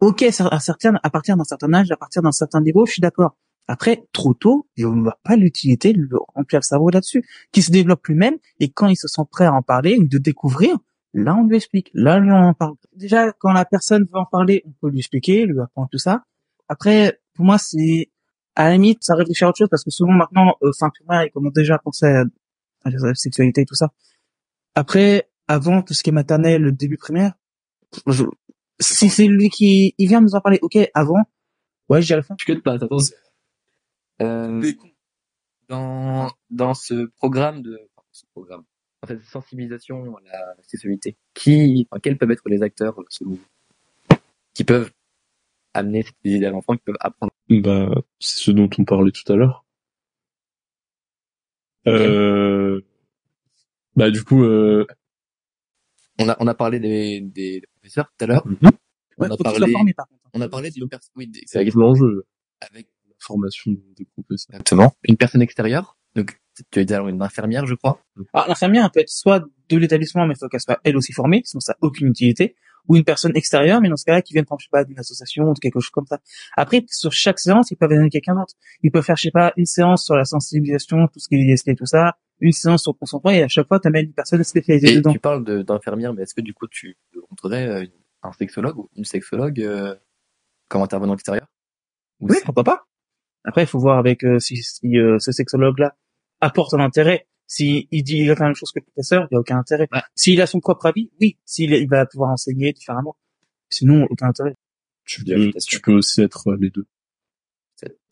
Ok, à certains, à partir d'un certain âge, à partir d'un certain niveau, je suis d'accord. Après, trop tôt, et on ne va pas l'utilité lui remplir le cerveau là-dessus, qui se développe lui-même, et quand il se sent prêt à en parler ou de découvrir, Là, on lui explique. Là, lui, on en parle. Déjà, quand la personne veut en parler, on peut lui expliquer, lui apprendre tout ça. Après, pour moi, c'est, à la limite, ça réfléchit à autre chose parce que souvent maintenant, euh, fin primaire, ils commencent déjà à penser à, à la sexualité et tout ça. Après, avant tout ce qui est maternelle, le début primaire, je- si c'est lui qui, il vient nous en parler, ok, avant, ouais, j'ai le fond. Je que de place, attention. Euh, dans, dans ce programme de, enfin, ce programme, en fait, sensibilisation à la sexualité, qui, enfin, quels peuvent être les acteurs, euh, selon vous, qui peuvent amener cette idée à l'enfant, qui peuvent apprendre? Bah, c'est ce dont on parlait tout à l'heure. Euh, bah du coup, euh, On a, on a parlé des, des, des professeurs tout à l'heure. Mhm. On Ouais, a parlé, formé, par on a parlé d'une personne, oui, des- c'est l'enjeu, avec la formation des professeurs. exactement une personne extérieure. Donc, tu veux dire une infirmière, je crois. Ah, l'infirmière, elle peut être soit de l'établissement, mais il faut qu'elle soit elle aussi formée, sinon ça n'a aucune utilité, ou une personne extérieure, mais dans ce cas-là, qui vient, je sais pas, d'une association ou de quelque chose comme ça. Après, sur chaque séance, ils peuvent amener quelqu'un d'autre. Ils peuvent faire, je sais pas, une séance sur la sensibilisation, tout ce qui est IST et tout ça, une séance sur consentement, et à chaque fois, tu amènes une personne spécialisée Et dedans. tu parles d'infirmière, mais est-ce que du coup tu rencontrerais euh, un sexologue ou une sexologue euh, comme intervenant extérieur Ou Oui, pourquoi pas. Après, il faut voir avec euh, si, si euh, ce sexologue-là apporte un intérêt. Si il dit la même chose que le professeur, il n'y a aucun intérêt. Ouais. S'il a son propre avis, oui. S'il il va pouvoir enseigner différemment. Sinon, aucun intérêt. Tu peux, tu peux aussi être euh, les deux.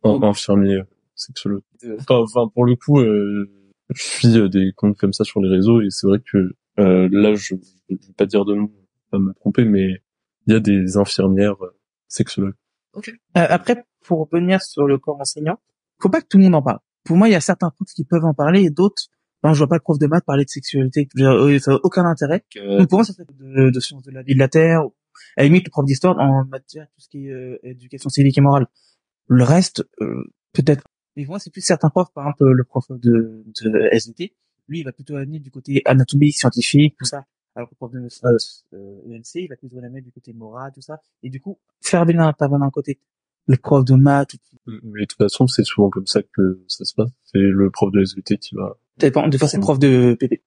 Infirmier, euh, sexologue. Enfin, enfin, pour le coup, euh, je suis euh, des comptes comme ça sur les réseaux et c'est vrai que euh, là, je, je vais pas dire de nom, pas me tromper, mais il y a des infirmières euh, sexologues. Euh, après, pour revenir sur le corps enseignant, faut pas que tout le monde en parle. Pour moi, il y a certains profs qui peuvent en parler et d'autres, ben, je vois pas le prof de maths parler de sexualité. Je veux dire, euh, ça n'a aucun intérêt. que- Donc pour moi, ça serait de, de sciences de la vie de la Terre, ou, à la limite le prof d'histoire en matière tout ce qui est euh, éducation civique et morale. Le reste, euh, peut-être. Mais moi, c'est plus certains profs, par exemple le prof de, de SVT, lui, il va plutôt amener du côté anatomie scientifique, tout ça. Alors que le prof de euh, euh, ENC, il va plutôt l'amener du côté moral, tout ça. Et du coup, faire venir intervenir d'un côté. Le prof de maths, Mais de toute façon, c'est souvent comme ça que ça se passe. C'est le prof de SVT qui va... dépend, des fois c'est le prof de PP,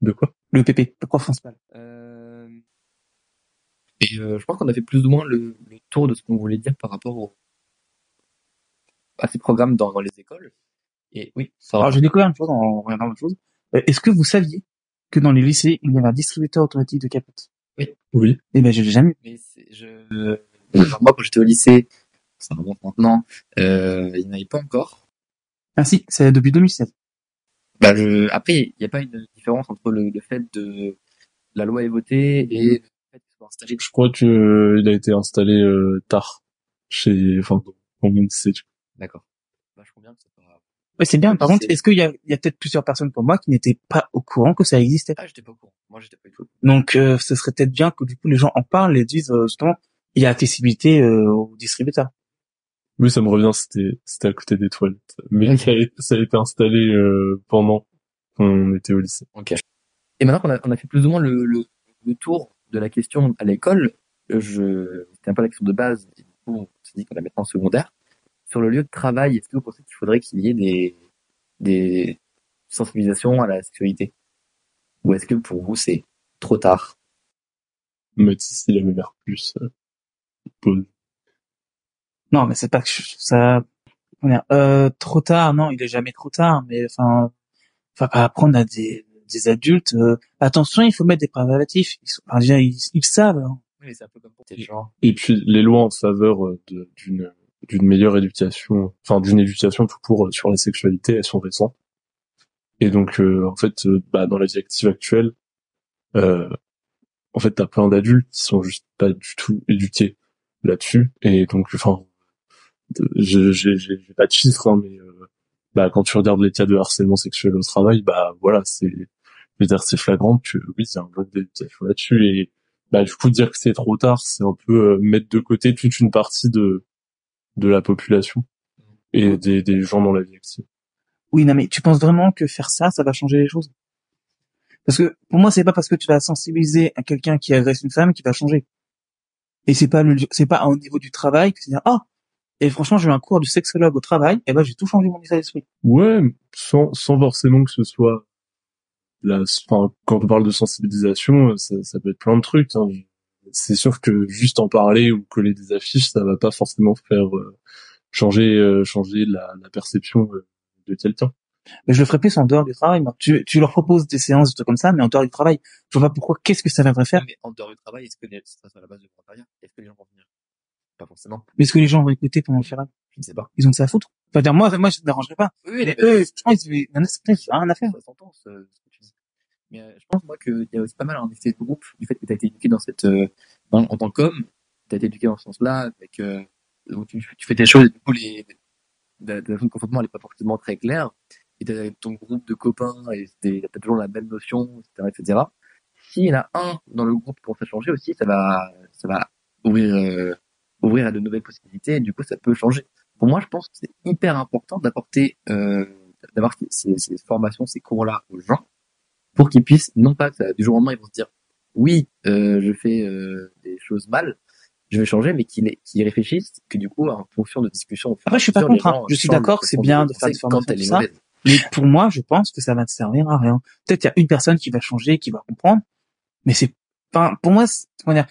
De quoi? Le PP, le prof principal. Euh, Et euh, je pense qu'on a fait plus ou moins le, le tour de ce qu'on voulait dire par rapport au, à ces programmes dans, dans les écoles. Et oui, ça Alors j'ai découvert une chose en regardant autre chose. Euh, Est-ce que vous saviez que dans les lycées, il y avait un distributeur automatique de capotes? Oui. Eh ben je l'ai jamais. vu. Mais c'est- je, moi, quand j'étais au lycée, ça remonte maintenant, euh, il n'y en avait pas encore. Ah si, c'est depuis 2007. Bah, je, après, il n'y a pas une différence entre le, le fait de la loi est votée et le fait qu'il soit installé. Je crois que euh, il a été installé euh, tard chez, enfin, dans mon lycée. tu D'accord. Bah, je conviens que c'est pas. Ouais, c'est bien. Par contre, est-ce qu'il y a, il y a peut-être plusieurs personnes comme moi qui n'étaient pas au courant que ça existait? Ah, j'étais pas au courant. Moi, j'étais pas du tout. Donc, euh, ce serait peut-être bien que du coup les gens en parlent et disent euh, justement, il y a accessibilité euh, aux distributeurs. Oui, ça me revient, c'était, c'était à côté des toilettes. Mais ça a, ça a été installé euh, pendant qu'on était au lycée. Ok. Et maintenant qu'on a, on a fait plus ou moins le, le, le tour de la question à l'école, euh, je, c'était un peu la question de base, du coup, on s'est dit qu'on la mettra en secondaire. Sur le lieu de travail, est-ce que vous pensez qu'il faudrait qu'il y ait des, des sensibilisations à la sexualité? Ou est-ce que pour vous, c'est trop tard? Mathis, il avait l'air plus euh. Non, mais c'est pas que je- ça. Euh, trop tard, non, il est jamais trop tard. Mais enfin, pas apprendre à des, des adultes. euh, attention, il faut mettre des préservatifs. Ils, sont, enfin, déjà, ils, ils savent. hein. Oui, mais c'est un peu comme pour tes gens. Et puis les lois en faveur euh, de- d'une d'une meilleure éducation, enfin d'une éducation tout court euh, sur la sexualité, elles sont récentes. Et donc euh, en fait, euh, bah, dans la directive actuelle, euh, en fait, t'as plein d'adultes qui sont juste pas du tout éduqués là-dessus. Et donc, enfin, j'ai pas de chiffres, hein, mais bah, quand tu regardes les cas de harcèlement sexuel au travail, bah voilà, c'est, je veux dire, c'est flagrant que oui, a un manque d'éducation là-dessus. Et bah du coup, dire que c'est trop tard, c'est un peu mettre de côté toute une partie de de la population et des, des gens dans la vie active. Oui, non, mais tu penses vraiment que faire ça, ça va changer les choses? Parce que pour moi, c'est pas parce que tu vas sensibiliser à quelqu'un qui agresse une femme qui va changer. Et c'est pas le, c'est pas au niveau du travail que c'est dire ah. Et franchement, j'ai eu un cours de sexologue au travail, et ben j'ai tout changé mon état d'esprit. Ouais, sans, sans forcément que ce soit la, enfin, quand on parle de sensibilisation, ça, ça peut être plein de trucs. Hein. C'est sûr que juste en parler ou coller des affiches, ça va pas forcément faire euh, changer, euh, changer la, la perception euh, de quelqu'un. Mais je le ferai plus en dehors du travail. moi. Tu, tu leur proposes des séances, des trucs comme ça, mais en dehors du travail. Je vois pas pourquoi. Qu'est-ce que ça viendrait faire? Mais en dehors du travail, est-ce que les, ça à la base du volontariat? Est-ce que les gens vont venir? Pas forcément. Mais est-ce que les gens vont écouter pendant le travail? Je ne sais pas. Ils ont que ça à foutre. Enfin, dire, moi, moi, ça me dérangerait pas. Oui, Mais eux, franchement, ils, il y en a, rien à faire. Mais euh, je pense moi qu'il y a aussi pas mal un effet de groupe du fait que tu as été éduqué dans cette euh, dans- en tant qu'homme, tu as été éduqué dans ce sens-là, avec euh, où tu, tu fais tes choses et du coup les la, zone de consentement elle est pas forcément très claire et t'as ton groupe de copains et t'as toujours la même notion, etc., etc. S'il y en a un dans le groupe commence à changer aussi, ça va ça va ouvrir euh, ouvrir à de nouvelles possibilités et du coup ça peut changer. Pour moi, je pense que c'est hyper important d'apporter euh, d'avoir ces, ces formations, ces cours-là aux gens pour qu'ils puissent, non pas que ça- du jour au lendemain, ils vont se dire, oui, euh, je fais euh, des choses mal, je vais changer, mais qu'ils qu'ils réfléchissent, que du coup, en fonction de discussions, au fur et Après, je suis pas contre, hein. Je suis d'accord c'est bien de faire des quand formations, elle est ça. Mais pour moi, je pense que ça va te servir à rien. Peut-être il y a une personne qui va changer, qui va comprendre, mais c'est, enfin, pour moi, c'est- comment dire,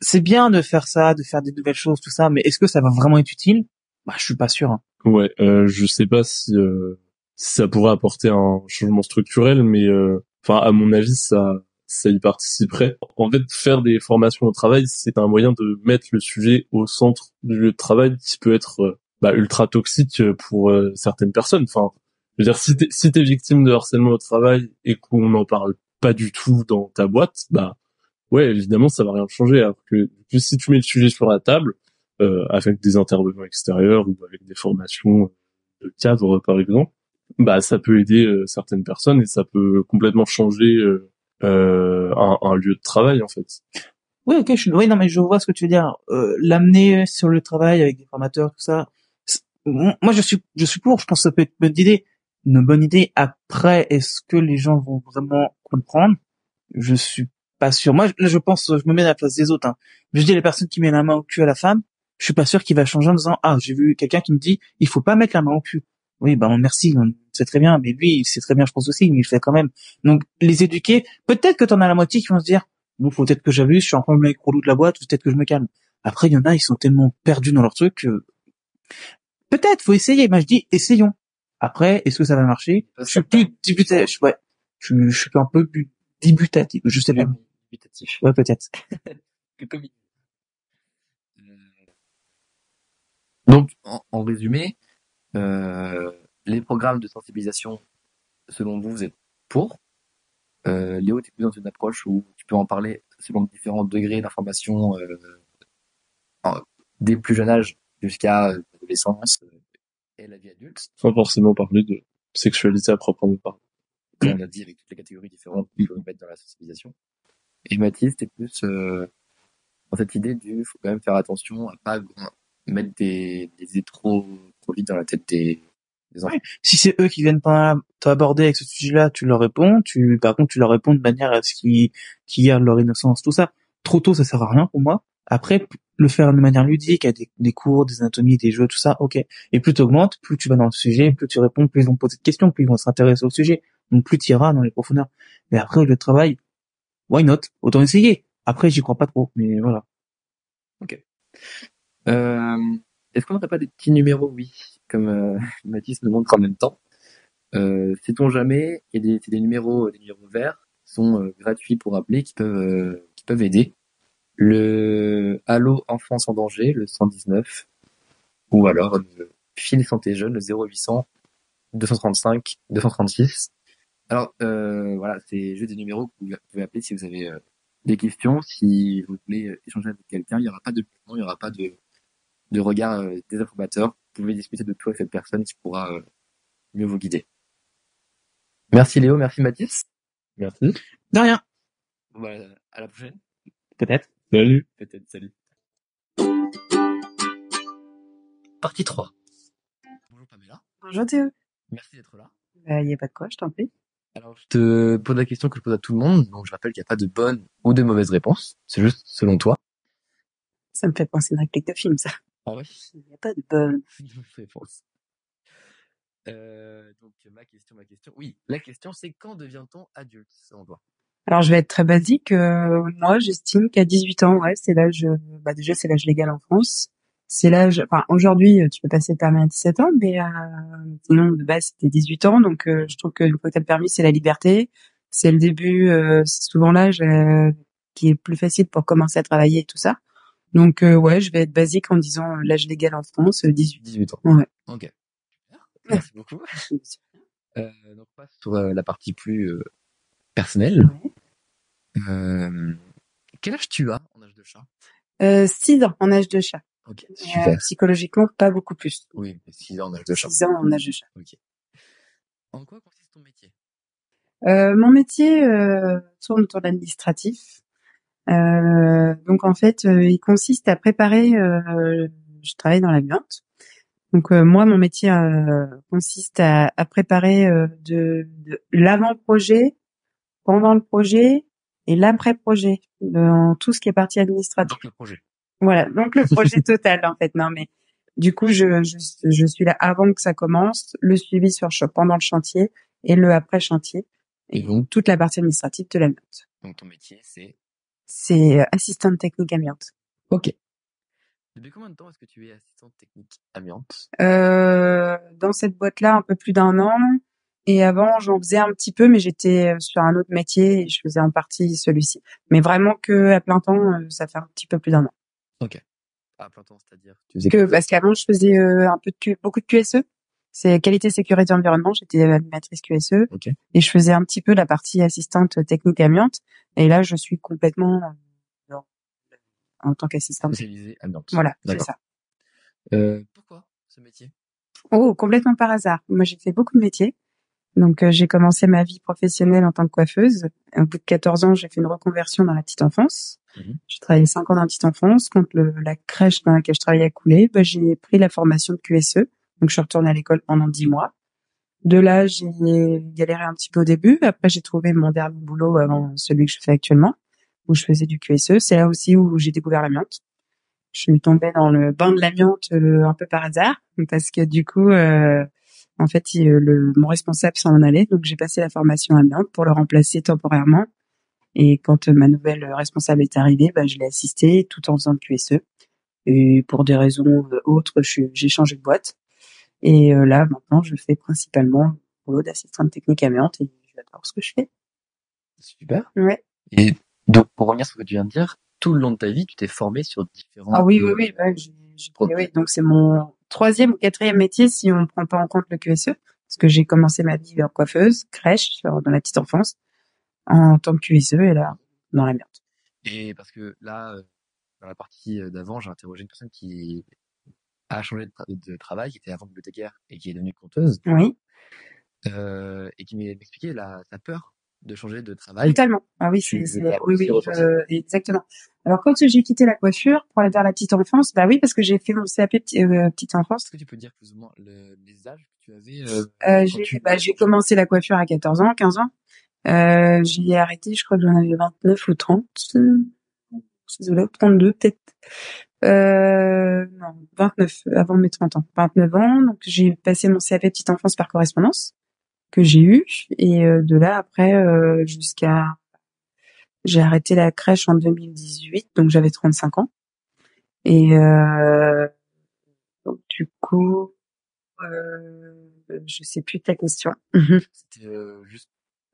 c'est bien de faire ça, de faire des nouvelles choses, tout ça, mais est-ce que ça va vraiment être utile? Bah, je suis pas sûr. hein. Ouais, euh, je sais pas si, euh, si ça pourrait apporter un changement structurel, mais euh, enfin à mon avis ça ça y participerait. En fait, faire des formations au travail, c'est un moyen de mettre le sujet au centre du lieu de travail qui peut être euh, bah, ultra toxique pour euh, certaines personnes. Enfin, je veux dire, si t'es si t'es victime de harcèlement au travail et qu'on n'en parle pas du tout dans ta boîte, bah ouais, évidemment, ça va rien changer. Alors que, si tu mets le sujet sur la table, euh, avec des intervenants extérieurs ou avec des formations de cadre, par exemple, bah ça peut aider euh, certaines personnes et ça peut complètement changer euh, euh, un, un lieu de travail en fait. Oui, ok, je oui, non, mais je vois ce que tu veux dire. Euh, L'amener sur le travail avec des formateurs, tout ça. Moi, je suis, je suis pour. Je pense que ça peut être une bonne idée. Une bonne idée. Après, est-ce que les gens vont vraiment comprendre? Je suis pas sûr. Moi, là, je pense, je me mets à la place des autres. Hein. Je dis les personnes qui mettent la main au cul à la femme. Je suis pas sûr qu'il va changer en disant ah j'ai vu quelqu'un qui me dit il faut pas mettre la main au cul. Oui, bah merci, on sait très bien, mais lui, il sait très bien, je pense aussi, mais il fait quand même. Donc, les éduquer, peut-être que t'en as la moitié qui vont se dire, Bon, faut peut-être que j'abuse, je suis encore le mec relou de la boîte, peut-être que je me calme. Après, il y en a, ils sont tellement perdus dans leur truc que peut-être, faut essayer. Moi, je dis, essayons. Après, est-ce que ça va marcher? Je suis plus débutatif. Ouais, je, je suis un peu plus débutatif. Je sais pas. Dubitatif. Ouais, peut-être. Euh, Donc, en, en résumé, les programmes de sensibilisation, selon vous, vous êtes pour. Euh, Léo, tu es plus dans une approche où tu peux en parler selon différents degrés d'information euh, dès le plus jeune âge jusqu'à euh, l'adolescence euh, et la vie adulte. Sans forcément parler de sexualité à proprement parler. comme on a dit, avec toutes les catégories différentes qu'il faut mettre dans la sensibilisation. Et Mathis, t'es plus euh, dans cette idée du faut quand même faire attention à pas mettre des, des idées trop, trop vite dans la tête des, des enfants. Si c'est eux qui viennent pas t'aborder avec ce sujet-là, tu leur réponds. Tu, par contre, tu leur réponds de manière à ce qu'ils, qu'ils gardent leur innocence, tout ça. Trop tôt, ça sert à rien pour moi. Après, le faire de manière ludique, avec des, des cours, des anatomies, des jeux, tout ça, ok. Et plus tu augmentes, plus tu vas dans le sujet, plus tu réponds, plus ils vont poser de questions, plus ils vont s'intéresser au sujet. Donc plus tu iras dans les profondeurs. Mais après, le travail, why not? Autant essayer. Après, j'y crois pas trop, mais voilà. Euh, Est-ce qu'on n'aurait pas des petits numéros, oui, comme euh, Mathis me montre en même temps euh, Sait-on jamais a des, des numéros, des numéros verts sont euh, gratuits pour appeler, qui peuvent, euh, qui peuvent aider. Le Allo Enfance en danger, le 119, ou alors le Fil Santé Jeune, le 0800 235 236. Alors euh, voilà, c'est juste des numéros que vous pouvez appeler si vous avez euh, des questions, si vous voulez euh, échanger avec quelqu'un. Il n'y aura pas de il n'y aura pas de, de regard euh, des informateurs. Vous pouvez discuter de tout avec cette personne qui pourra euh, mieux vous guider. Merci Léo, merci Mathis. Merci. De rien. Bon, bah, à la prochaine. Peut-être. Salut. Peut-être, salut. Partie 3. Bonjour Pamela, Bonjour Théo. merci d'être là. Bah, y a pas de quoi, je t'en prie. Alors, je te pose la question que je pose à tout le monde. Donc, je rappelle qu'il n'y a pas de bonne ou de mauvaise réponse. C'est juste selon toi. Ça me fait penser à une réplique de film, ça. Ah ouais? Il n'y a pas de bonne. Réponse. Euh, donc, ma question, ma question. Oui, la question, c'est quand devient-on adulte, selon toi? Alors, je vais être très basique. Euh, moi, j'estime qu'à 18 ans, ouais, c'est l'âge, euh, bah, déjà, c'est l'âge légal en France. C'est l'âge, enfin, aujourd'hui, euh, tu peux passer le permis à 17 ans, mais, euh, sinon, de base, c'était 18 ans. Donc, euh, je trouve que une fois que t'as le permis, c'est la liberté. C'est le début, euh, c'est souvent l'âge, euh, qui est plus facile pour commencer à travailler et tout ça. Donc, euh, ouais, je vais être basique en disant euh, l'âge légal en France, euh, 18. 18 ans. Ouais. Ok. Merci beaucoup. Donc, on passe sur la partie plus personnelle. Euh, quel âge tu as en âge de chat? Euh, 6 ans en âge de chat. Ok, Euh, super. psychologiquement, pas beaucoup plus. Oui, 6 ans en âge de chat. 6 ans en âge de chat. Ok. En quoi consiste ton métier? Euh, mon métier tourne autour de l'administratif. Euh, donc en fait, euh, il consiste à préparer. euh, je travaille dans l'amiante. Donc euh, moi, mon métier euh, consiste à, à préparer euh, de, de l'avant-projet, pendant le projet et l'après-projet, dans tout ce qui est partie administrative. Donc, le projet. Voilà, donc le projet total en fait. Non mais du coup, je, je, je suis là avant que ça commence, le suivi sur pendant le chantier et le après chantier Et donc, toute la partie administrative de l'amiante. donc ton métier, c'est... C'est euh, assistante technique amiante. Ok. Depuis combien de temps est-ce que tu es assistante technique amiante? Euh, dans cette boîte-là, un peu plus d'un an. Et avant, j'en faisais un petit peu, mais j'étais euh, sur un autre métier et je faisais en partie celui-ci. Mais vraiment que à plein temps, euh, ça fait un petit peu plus d'un an. À plein temps, c'est-à-dire? Tu faisais Que parce qu'avant, je faisais euh, un peu de Q- beaucoup de QSE. C'est qualité, sécurité, environnement. J'étais animatrice QSE Ok. et je faisais un petit peu la partie assistante technique amiante. Et là, je suis complètement euh, dans- en tant qu'assistante. spécialisée amiante. Voilà, c'est ça. Euh, pourquoi ce métier? Oh, complètement par hasard. Moi, j'ai fait beaucoup de métiers. Donc, euh, j'ai commencé ma vie professionnelle en tant que coiffeuse. Au bout de 14 ans, j'ai fait une reconversion dans la petite enfance. Mhm. J'ai travaillé 5 ans dans la petite enfance. Quand le, la crèche dans laquelle je travaillais a coulé, bah, j'ai pris la formation de QSE. Donc, je suis retournée à l'école pendant 10 mois. De là, j'ai galéré un petit peu au début. Après, j'ai trouvé mon dernier boulot avant celui que je fais actuellement, où je faisais du QSE. C'est là aussi où j'ai découvert l'amiante. Je suis tombée dans le bain de l'amiante euh, un peu par hasard, parce que du coup, euh, en fait, mon responsable s'en allait, donc j'ai passé la formation amiante pour le remplacer temporairement. Et quand ma nouvelle responsable est arrivée, bah, je l'ai assistée tout en faisant le QSE. Et pour des raisons autres, j'ai changé de boîte. Et là, maintenant, je fais principalement le boulot d'assistante technique amiante et j'adore ce que je fais. Super. Ouais. Et donc, pour revenir sur ce que tu viens de dire, tout le long de ta vie, tu t'es formé sur différents... Ah oui, oui, oui. Ouais, j'ai, oui. Donc, c'est mon troisième ou quatrième métier si on ne prend pas en compte le QSE. Parce que j'ai commencé ma vie en coiffeuse, crèche, dans la petite enfance, en tant que QSE et là, dans la merde. Et parce que là, euh, dans la partie euh, d'avant, j'ai interrogé une personne qui a changé de, travail, qui était avant bibliothécaire et qui est devenue conteuse. Oui. Euh, et qui m'expliquait la, sa peur de changer de travail. Totalement. Ah oui, c'est, oui, oui, exactement. Alors quand j'ai quitté la coiffure pour aller vers la petite enfance, bah oui, parce que j'ai fait mon CAP euh, petite enfance. Est-ce que tu peux dire plus ou moins le, les âges que tu avais euh, euh J'ai bah, j'ai commencé la coiffure à 14 ans, 15 ans. Euh, j'ai arrêté, je crois que j'en avais 29 ou 30. Désolé, 32 peut-être. Euh, non, 29, avant mes 30 ans. 29 ans, donc j'ai passé mon CAP petite enfance par correspondance que j'ai eu. Et euh, de là après euh, jusqu'à j'ai arrêté la crèche en 2018 donc j'avais 35 ans. Et euh, donc du coup euh, je sais plus ta question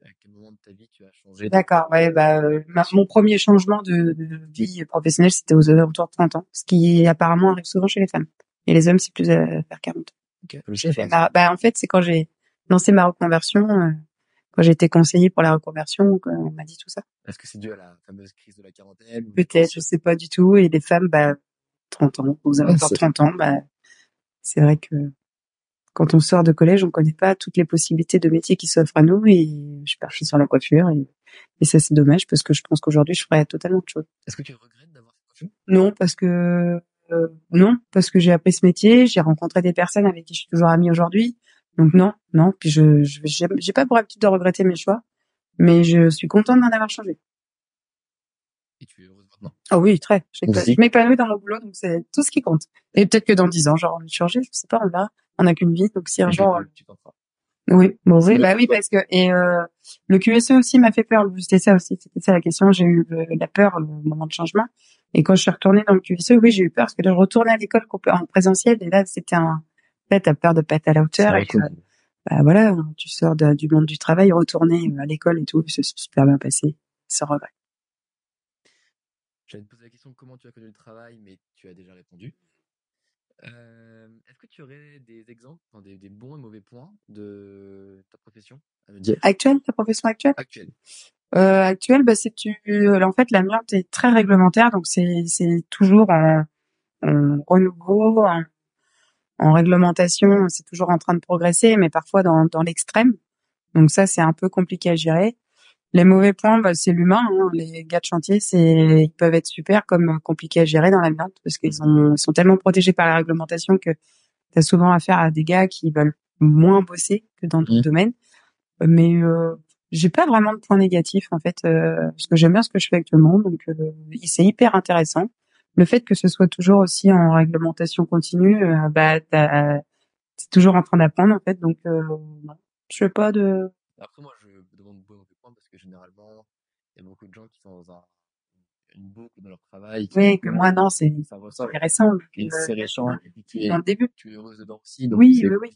à quel moment de ta vie tu as changé d'accord ouais bah mon premier changement de, de vie professionnelle c'était aux alentours de 30 ans ce qui apparemment arrive souvent chez les femmes et les hommes c'est plus à vers 40 okay. bah, bah en fait c'est quand j'ai lancé ma reconversion euh, quand j'étais conseiller pour la reconversion, on m'a dit tout ça. Est-ce que c'est dû à la fameuse crise de la quarantaine Peut-être, je sais pas du tout. Et les femmes, bah, 30 ans, vous avez encore 30 ans, bah, c'est vrai que quand on sort de collège, on connaît pas toutes les possibilités de métiers qui s'offrent à nous et je partie sur la coiffure et, et ça c'est dommage parce que je pense qu'aujourd'hui je ferais totalement autre chose. Est-ce que tu regrettes d'avoir cette coiffure? Non, parce que euh, non, parce que j'ai appris ce métier, j'ai rencontré des personnes avec qui je suis toujours amie aujourd'hui. Donc non, non. Puis je, j'ai pas pour habitude de regretter mes choix, mais je suis contente d'en avoir changé. Et tu es heureuse maintenant Ah oui, très. Je m'épanouis dans mon boulot, donc c'est tout ce qui compte. Et peut-être que dans dix ans, j'aurai envie de changer. Je sais pas, on verra. On n'a qu'une vie, donc si un jour. Tu oui, bon, oui, bah oui, parce que et euh, le QSE aussi m'a fait peur. C'était ça aussi, c'était ça la question. J'ai eu la peur au moment de changement. Et quand je suis retournée dans le QSE, oui, j'ai eu peur parce que là, je retournais à l'école en présentiel et là, c'était un t'as peur de pas être à la hauteur. Et bah voilà, tu sors du monde du travail, retourner à l'école et tout, c'est super bien passé, sans regret. J'allais te poser la question comment tu as connu le travail, mais tu as déjà répondu. Euh, est-ce que tu aurais des exemples, des, bons et mauvais points de ta profession Actuelle, ta profession actuelle? Actuelle. Euh, actuelle, bah c'est tu. En fait, l'amiante est très réglementaire, donc c'est c'est toujours en, en renouveau, en en réglementation, c'est toujours en train de progresser, mais parfois dans, dans l'extrême. Donc ça, c'est un peu compliqué à gérer. Les mauvais points, bah, c'est l'humain. Hein. Les gars de chantier, c'est ils peuvent être super comme compliqués à gérer dans la vente parce qu'ils sont, sont tellement protégés par la réglementation que tu as souvent affaire à des gars qui veulent moins bosser que dans d'autres mmh. domaines. Mais euh, j'ai pas vraiment de points négatifs en fait, euh, parce que j'aime bien ce que je fais actuellement, donc euh, c'est hyper intéressant le fait que ce soit toujours aussi en réglementation continue, euh, bah, c'est toujours en train d'apprendre en fait. Donc, euh, je fais pas de. Après, moi, je demande que généralement, il y a beaucoup de gens qui sont dans un, une boucle dans leur travail. Oui, que moi, non, c'est intéressant. C'est récent. Et puis, tu es, dans le début. tu es heureuse dedans aussi. Donc oui, oui, oui.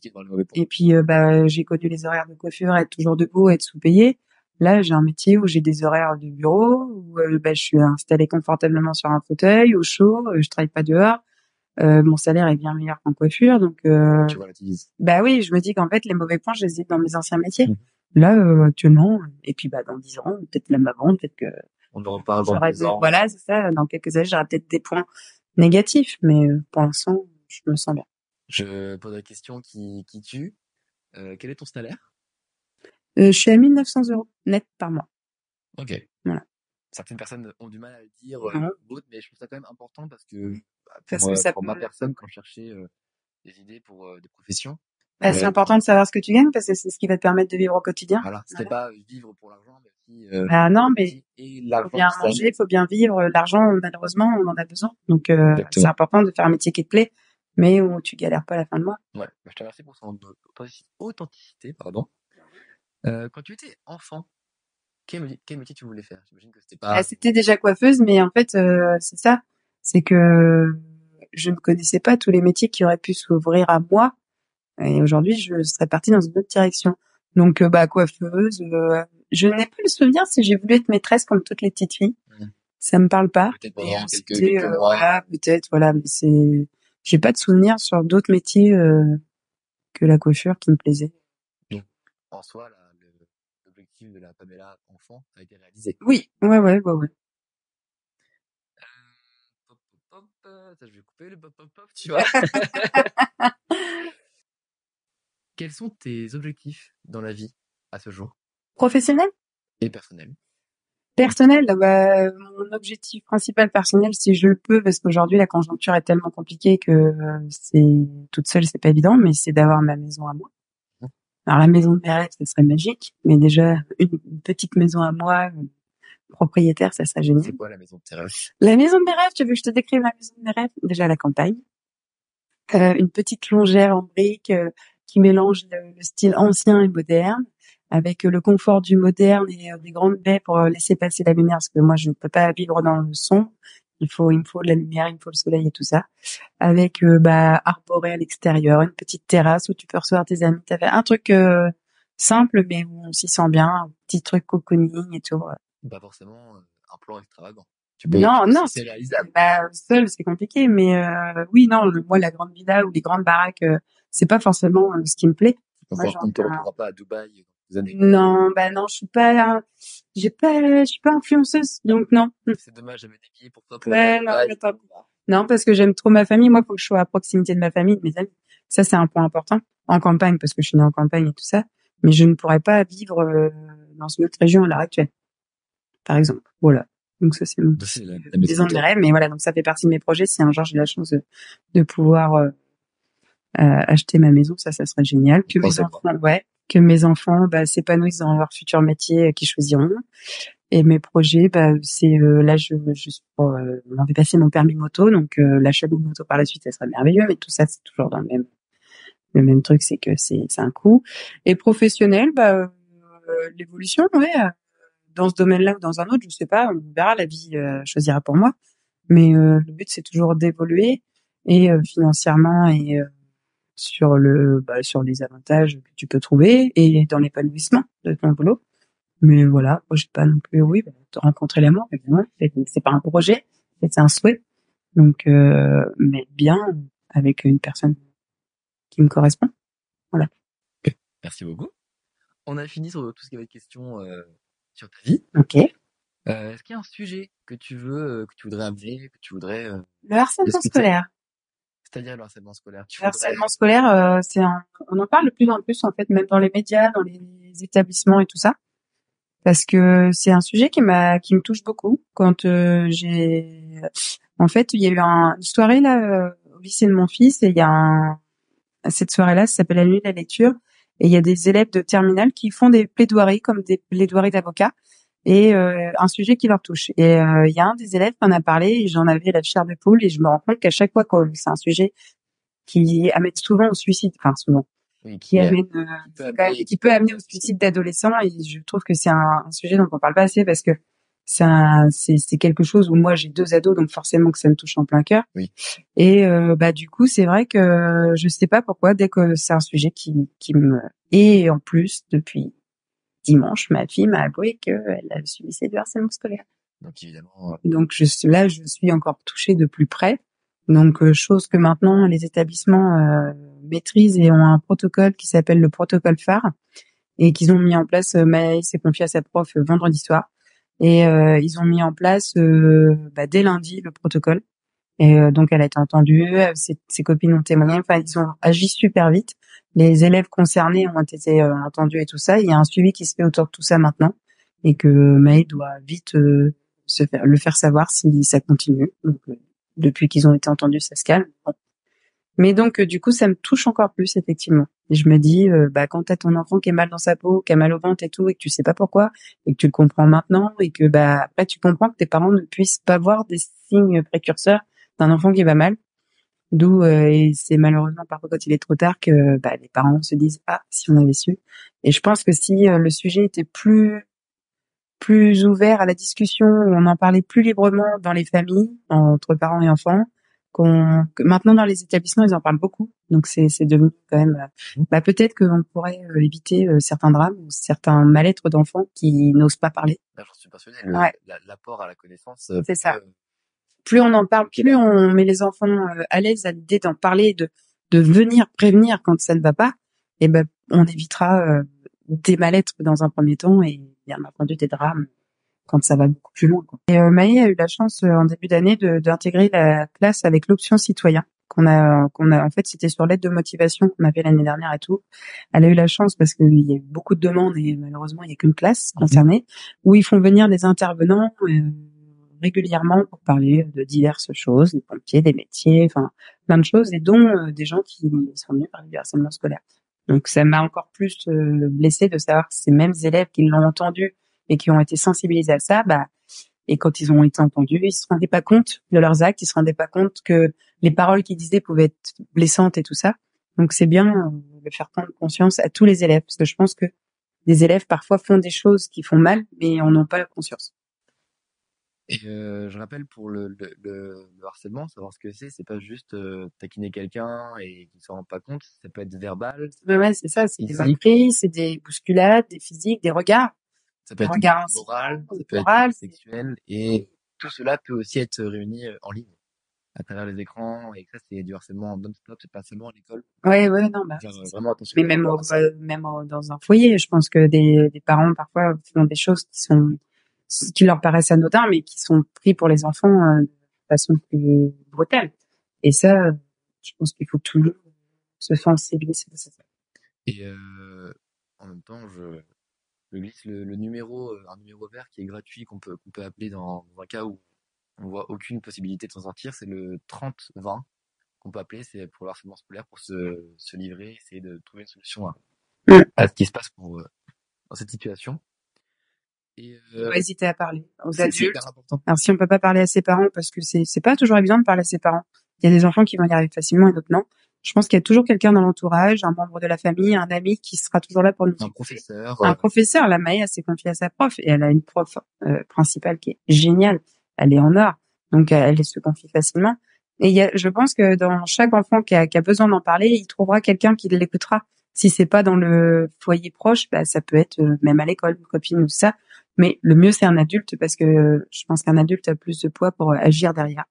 Et puis, euh, bah, j'ai connu les horaires de coiffure, être toujours debout, être sous-payé. Là, j'ai un métier où j'ai des horaires de bureau, où euh, bah, je suis installée confortablement sur un fauteuil, au chaud, euh, je travaille pas dehors. Euh, mon salaire est bien meilleur qu'en coiffure, donc. Euh, tu bah oui, je me dis qu'en fait les mauvais points, je les ai dans mes anciens métiers. Mmh. Là, euh, actuellement, et puis bah dans dix ans, peut-être même avant, peut-être que. On en reparle dans dix ans. Voilà, c'est ça. Dans quelques années, j'aurai peut-être des points négatifs, mais pour l'instant, je me sens bien. Je pose la question qui qui tue. quel est ton salaire? Euh, je suis à 1900 euros net par mois. Ok. Voilà. Certaines personnes ont du mal à le dire, euh, mais je trouve ça quand même important parce que, bah, parce que ça pour ma personne, quand je cherchais euh, des idées pour des professions, bah, c'est important de savoir ce que tu gagnes parce que c'est ce qui va te permettre de vivre au quotidien. Voilà, c'était pas vivre pour l'argent, mais aussi. bah non, mais il faut bien manger, il faut bien vivre. L'argent, malheureusement, on en a besoin. Donc c'est important de faire un métier qui te plaît, mais où tu galères pas à la fin de mois. Ouais, bah, je te remercie pour son authenticité, pardon. Euh, quand tu étais enfant, quel métier, quel métier tu voulais faire? J'imagine que c'était Ah, pas. C'était déjà coiffeuse, mais en fait, euh, c'est ça. C'est que je ne connaissais pas tous les métiers qui auraient pu s'ouvrir à moi. Et aujourd'hui, je serais partie dans une autre direction. Donc, euh, bah, coiffeuse. euh, je n'ai plus le souvenir si j'ai voulu être maîtresse comme toutes les petites filles. Mhm. Ça me parle pas. Peut-être euh, voilà, peut-être, voilà. Mais c'est, j'ai pas de souvenir sur d'autres métiers euh, que la coiffure qui me plaisait. En soi, l'objectif de la Pamela enfant a été réalisé. Oui, ouais, ouais, ouais, ouais. Pop, pop, pop, euh, ça, je vais couper le pop, pop, pop, tu vois. Quels sont tes objectifs dans la vie à ce jour? Professionnel? et personnels Personnel, bah, mon objectif principal personnel, si je le peux, parce qu'aujourd'hui la conjoncture est tellement compliquée que euh, c'est toute seule, c'est pas évident, mais c'est d'avoir ma maison à moi. Mmh. Alors la maison de mes rêves, ça serait magique, mais déjà une, petite maison à moi, euh, propriétaire, ça serait génial. C'est quoi la maison de tes rêves? La maison de mes rêves, tu veux que je te décrive la maison de mes rêves? Déjà la campagne, Euh, une petite longère en briques euh, qui mélange le, le style ancien et moderne, avec euh, le confort du moderne et euh, des grandes baies pour euh, laisser passer la lumière, parce que moi je ne peux pas vivre dans le son. Il faut, il me faut de la lumière, il me faut le soleil et tout ça. Avec bah arboré à l'extérieur, une petite terrasse où tu peux recevoir tes amis. T'as fait un truc simple mais où on s'y sent bien, un petit truc cocooning et tout. Pas forcément euh, un plan extravagant. Tu Non, tu- non, c'est bah, seul, c'est compliqué, mais euh, oui, non, le- moi, la grande villa ou les grandes baraques, euh, c'est pas forcément euh, ce qui me plaît. On Moi, ne j'en te ai un- retrouvera pas à Dubaï années. Non, bah non, je suis pas, j'ai pas, je suis pas influenceuse, donc non. C'est dommage, j'avais des billets pour toi pour Ouais, non, non, parce que j'aime trop ma famille. Moi, faut que je sois à proximité de ma famille, de mes amis. Ça, c'est un point important. En campagne, parce que je suis née en campagne et tout ça. Mais je ne pourrais pas vivre euh, dans une autre région à l'heure actuelle. Par exemple. Voilà. Donc ça, c'est mon maison de mes rêves, mais voilà, donc ça fait partie de mes projets. Si un jour j'ai la chance de, de pouvoir euh, euh, acheter ma maison, ça, ça serait génial. Que mes enfants, ouais, que mes enfants bah, s'épanouissent dans leur futur métier euh, qu'ils choisiront. Et mes projets, bah, c'est euh, là, je, je euh, on avait passé mon permis moto, donc euh, l'achat d'une moto par la suite, ça serait merveilleux. Mais tout ça, c'est toujours dans le même le même truc, c'est que c'est c'est un coût. Et professionnel, bah, euh, l'évolution, ouais. Dans ce domaine-là ou dans un autre, je sais pas, on verra, la vie euh, choisira pour moi. Mais euh, le but, c'est toujours d'évoluer et euh, financièrement et sur le bah, sur les avantages que tu peux trouver et dans l'épanouissement de ton boulot. Mais voilà, moi j'ai pas non plus, oui, bah, rencontrer l'amour, évidemment, c'est pas un projet, c'est un souhait. Donc, euh, mais bien avec une personne qui me correspond. Merci beaucoup. On a fini sur tout ce qui avait de questions euh, sur ta vie. Ok. Euh, Est-ce qu'il y a un sujet que tu veux, euh, que tu voudrais amener, que tu voudrais, euh, Le harcèlement scolaire. c'est-à-dire le harcèlement scolaire tu Le voudrais- harcèlement scolaire, euh, c'est un, on en parle de plus en plus en fait, même dans les médias, dans les établissements et tout ça, parce que c'est un sujet qui m'a, qui me touche beaucoup. Quand j'ai, en fait, il y a eu un, une soirée là au lycée de mon fils et il y a un, cette soirée-là, ça s'appelle la nuit de la lecture, et il y a des élèves de terminale qui font des plaidoiries comme des plaidoiries d'avocats et euh, un sujet qui leur touche. Et euh, il y a un des élèves qui en a parlé et j'en avais la chair de poule et je me rends compte qu'à chaque fois que c'est un sujet qui amène souvent au suicide, enfin souvent, Oui, qui amène, euh, peut amener- qui peut amener au suicide d'adolescents et je trouve que c'est un, un sujet dont on parle pas assez parce que c'est un- c'est c'est quelque chose où moi j'ai deux ados donc forcément que ça me touche en plein cœur. Oui. Et euh, bah du coup c'est vrai que je sais pas pourquoi dès que c'est un sujet qui qui me et en plus depuis dimanche ma fille m'a avoué qu'elle a subi du harcèlement scolaire. Donc évidemment, euh, Donc je suis là, je suis encore touchée de plus près. Donc euh, chose que maintenant les établissements euh, maîtrisent et ont un protocole qui s'appelle le protocole phare et qu'ils ont mis en place. Euh, Maëlle s'est confiée à sa prof vendredi soir et euh, ils ont mis en place euh, bah, dès lundi le protocole. Et euh, donc elle a été entendue, ses, copines ont témoigné. Enfin ils ont agi super vite. Les élèves concernés ont été entendus et tout ça. Il y a un suivi qui se fait autour de tout ça maintenant et que Maëlle doit vite se faire, le faire savoir si ça continue. Donc, depuis qu'ils ont été entendus, ça se calme. Mais donc, euh, du coup, ça me touche encore plus, effectivement. Et je me dis, euh, bah, quand t'as ton enfant qui est mal dans sa peau, qui a mal au ventre et tout, et que tu sais pas pourquoi, et que tu le comprends maintenant, et que, bah, après, tu comprends que tes parents ne puissent pas voir des signes précurseurs d'un enfant qui va mal. D'où, euh, et c'est malheureusement parfois quand il est trop tard que, bah, les parents se disent, ah, si on avait su. Et je pense que si euh, le sujet était plus plus ouvert à la discussion, on en parlait plus librement dans les familles, entre parents et enfants. Qu'on, que maintenant dans les établissements, ils en parlent beaucoup. Donc c'est, c'est devenu quand même, euh, bah, peut-être qu'on pourrait euh, éviter euh, certains drames ou certains mal-être d'enfants qui n'osent pas parler. Là, j'en suis Ouais. la- L'apport à la connaissance. C'est ça. Plus on en parle, plus on met les enfants à l'aise à l'idée d'en parler, de de venir prévenir quand ça ne va pas. Et ben on évitera euh, des mal-être dans un premier temps et bien entendu des drames quand ça va beaucoup plus loin. Quoi. Et euh, Maë a eu la chance euh, en début d'année de- d'intégrer la classe avec l'option citoyen qu'on a qu'on a en fait c'était sur l'aide de motivation qu'on avait l'année dernière et tout. Elle a eu la chance parce qu'il y a eu beaucoup de demandes et malheureusement il y a qu'une classe concernée où ils font venir des intervenants euh, régulièrement pour parler de diverses choses, des pompiers, des métiers, enfin plein de choses et dont euh, des gens qui sont venus parler du harcèlement scolaire. Donc ça m'a encore plus euh, blessée de savoir que ces mêmes élèves qui l'ont entendu et qui ont été sensibilisés à ça, bah, et quand ils ont été entendus, ils se rendaient pas compte de leurs actes, ils se rendaient pas compte que les paroles qu'ils disaient pouvaient être blessantes et tout ça. Donc c'est bien euh, de faire prendre conscience à tous les élèves, parce que je pense que des élèves parfois font des choses qui font mal, mais en ont pas la conscience. Et euh, je rappelle pour le, le, le, le harcèlement, savoir ce que c'est, c'est pas juste euh, taquiner quelqu'un et qu'il s'en rend pas compte, ça peut être verbal, Ouais, ouais, c'est ça, c'est des cris, c'est des bousculades, des physiques, des regards. Ça peut être Regard moral, ça peut moral, être sexuel, et tout cela peut aussi être réuni euh, en ligne, à travers les écrans, et ça c'est du harcèlement non-stop, c'est pas seulement à l'école, Ouais, ouais, non, bah. faire euh, ça. vraiment attention. Mais même, au- euh, même au- dans un foyer, je pense que des, des parents parfois font des choses qui sont qui leur paraissent anodins, mais qui sont pris pour les enfants euh, de façon plus brutale. Et ça, je pense qu'il faut que tout le monde se sensibiliser à ça. Et euh, en même temps, je, je glisse le, le numéro, euh, un numéro vert qui est gratuit, qu'on peut, qu'on peut appeler dans, dans un cas où on voit aucune possibilité de s'en sortir, c'est le 30-20 qu'on peut appeler, c'est pour le harcèlement scolaire, pour se, se livrer, essayer de trouver une solution à, à ce qui se passe pour, euh, dans cette situation. Et euh, pas hésiter à parler aux adultes. Alors si on peut pas parler à ses parents, parce que c'est c'est pas toujours évident de parler à ses parents. Il y a des enfants qui vont y arriver facilement et d'autres non. Je pense qu'il y a toujours quelqu'un dans l'entourage, un membre de la famille, un ami qui sera toujours là pour nous Un professeur, un professeur, la elle s'est confiée à sa prof et elle a une prof euh, principale qui est géniale. Elle est en or, donc euh, elle se confie facilement. Et y a, je pense que dans chaque enfant qui a, qui a besoin d'en parler, il trouvera quelqu'un qui l'écoutera. Si c'est pas dans le foyer proche, bah, ça peut être euh, même à l'école, une copine ou ça. Mais le mieux, c'est un adulte parce que euh, je pense qu'un adulte a plus de poids pour agir derrière.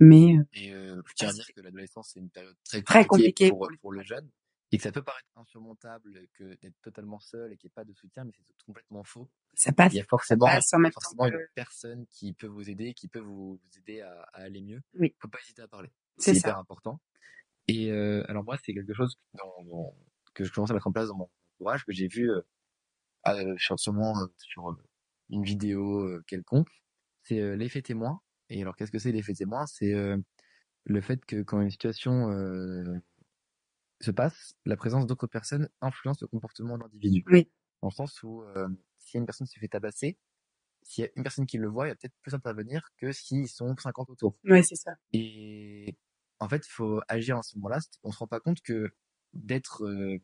Mais euh, Et euh, je tiens à dire que l'adolescence c'est une période très Très compliquée pour, le jeune et que ça peut paraître insurmontable que d'être totalement seul et qu'il n'y ait pas de soutien, mais c'est complètement faux. ça passe. Il y a forcément, forcément que- une personne qui peut vous aider, qui peut vous, vous aider à, à aller mieux. Oui. Faut pas hésiter à parler. C'est hyper important. Et euh, alors moi, c'est quelque chose dans- que je commence à mettre en place dans mon entourage, que j'ai vu euh, sur, sûrement euh, sur euh, une vidéo quelconque. C'est l'effet témoin. Et alors, qu'est-ce que c'est l'effet témoin C'est euh, le fait que quand une situation euh, se passe, la présence d'autres personnes influence le comportement de l'individu. Oui. Dans le sens où euh, si une personne se fait tabasser, s'il y a une personne qui le voit, il va peut-être plus intervenir que s'ils sont 50 autour. Ouais, c'est ça. Et en fait, il faut agir à ce moment-là. On se rend pas compte que d'être, euh,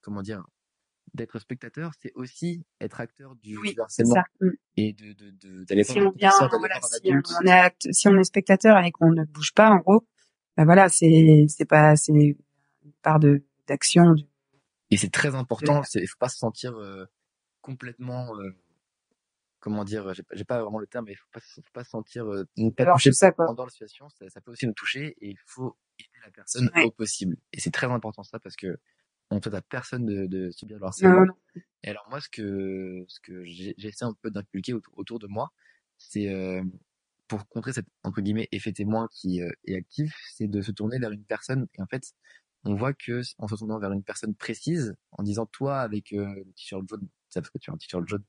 comment dire, d'être spectateur, c'est aussi être acteur du, Oui, harcèlement ça. Mm. et de de de- d'aller si on vient, d'aller voilà, si on est si on est spectateur et qu'on ne bouge pas, en gros, ben voilà, c'est c'est pas c'est une part de d'action. du- Et c'est très important. Il faut pas se sentir euh, complètement, euh, comment dire, j'ai, pas- vraiment le terme, mais il faut pas, faut pas se sentir euh, ne pas tout ça quoi. pendant la situation. Ça, ça peut aussi nous toucher et il faut aider la personne Ouais. au possible. Et c'est très important ça parce que on souhaite à personne de, de subir le harcèlement. non, non. Et alors moi, ce que ce que j'essaie un peu d'inculquer autour, autour de moi, c'est euh, pour contrer cet entre guillemets effet témoin qui euh, est actif, c'est de se tourner vers une personne. Et en fait, on voit que en se tournant vers une personne précise, en disant toi avec euh, le t-shirt jaune, ça parce que tu as un t-shirt jaune,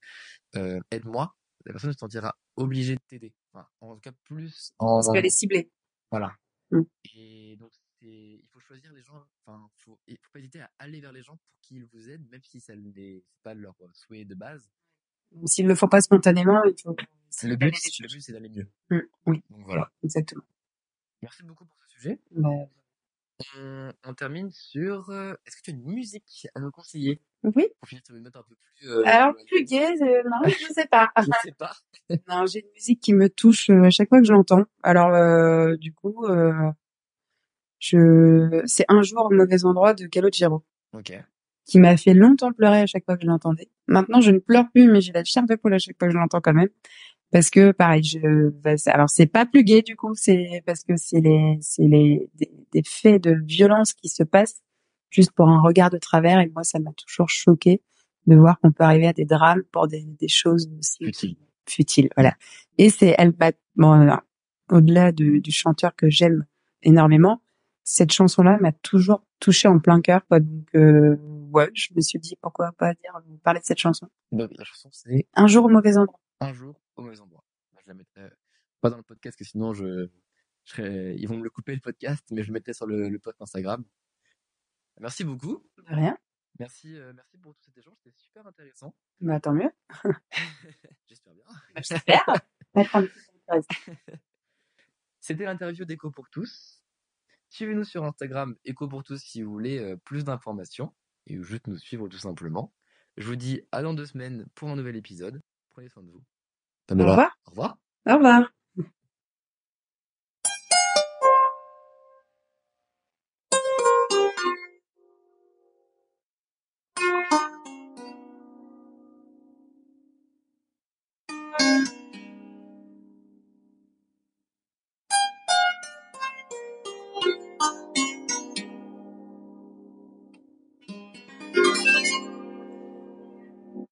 euh, aide-moi, la personne se sentira obligée de t'aider. Enfin, en tout cas plus en Parce qu'elle est ciblée. voilà. Mm. Et donc, c'est, il faut choisir les gens, enfin, faut, il faut pas hésiter à aller vers les gens pour qu'ils vous aident, même si ça n'est pas leur euh, souhait de base. S'ils le font pas spontanément, il faut. Le but, le but, c'est d'aller mieux. Mm, Oui, Donc voilà. exactement. Merci beaucoup pour ce sujet. Bah, On, on termine sur, euh, est-ce que tu as une musique à nous conseiller? Oui. Pour finir sur une note un peu plus. Euh, Alors plus gay, euh, non, je sais pas. Je sais pas. non, j'ai une musique qui me touche euh, à chaque fois que je l'entends. Alors euh, du coup, euh, je c'est un jour au mauvais endroit de Calogero Ok. qui m'a fait longtemps pleurer à chaque fois que je l'entendais. Maintenant, je ne pleure plus, mais j'ai la chair de poule à chaque fois que je l'entends quand même. Parce que pareil, je bah, alors c'est pas plus gay du coup, c'est parce que c'est les c'est les des, des faits de violence qui se passent juste pour un regard de travers et moi ça m'a toujours choqué de voir qu'on peut arriver à des drames pour des, des choses aussi Futile. futiles, voilà. Et c'est elle bon, euh, au-delà du, du chanteur que j'aime énormément, cette chanson-là m'a toujours touché en plein cœur quoi. Donc euh, ouais, je me suis dit pourquoi pas dire parler de cette chanson. Donc, la chanson, c'est Un jour au mauvais endroit. Un jour au mauvais endroit. Moi, Je la mettrai pas dans le podcast, parce que sinon, je, je serais, ils vont me le couper le podcast, mais je le mettrai sur le, le post Instagram. Merci beaucoup. De rien. Merci, euh, merci pour tout cet échange. C'était super intéressant. Bah tant mieux. J'espère bien. J'espère. Petit surprise. C'était l'interview d'Echo pour tous. Suivez-nous sur Instagram Echo pour tous si vous voulez euh, plus d'informations et juste nous suivre tout simplement. Je vous dis à dans deux semaines pour un nouvel épisode. Prenez soin de vous. Au revoir. Au revoir. Au revoir.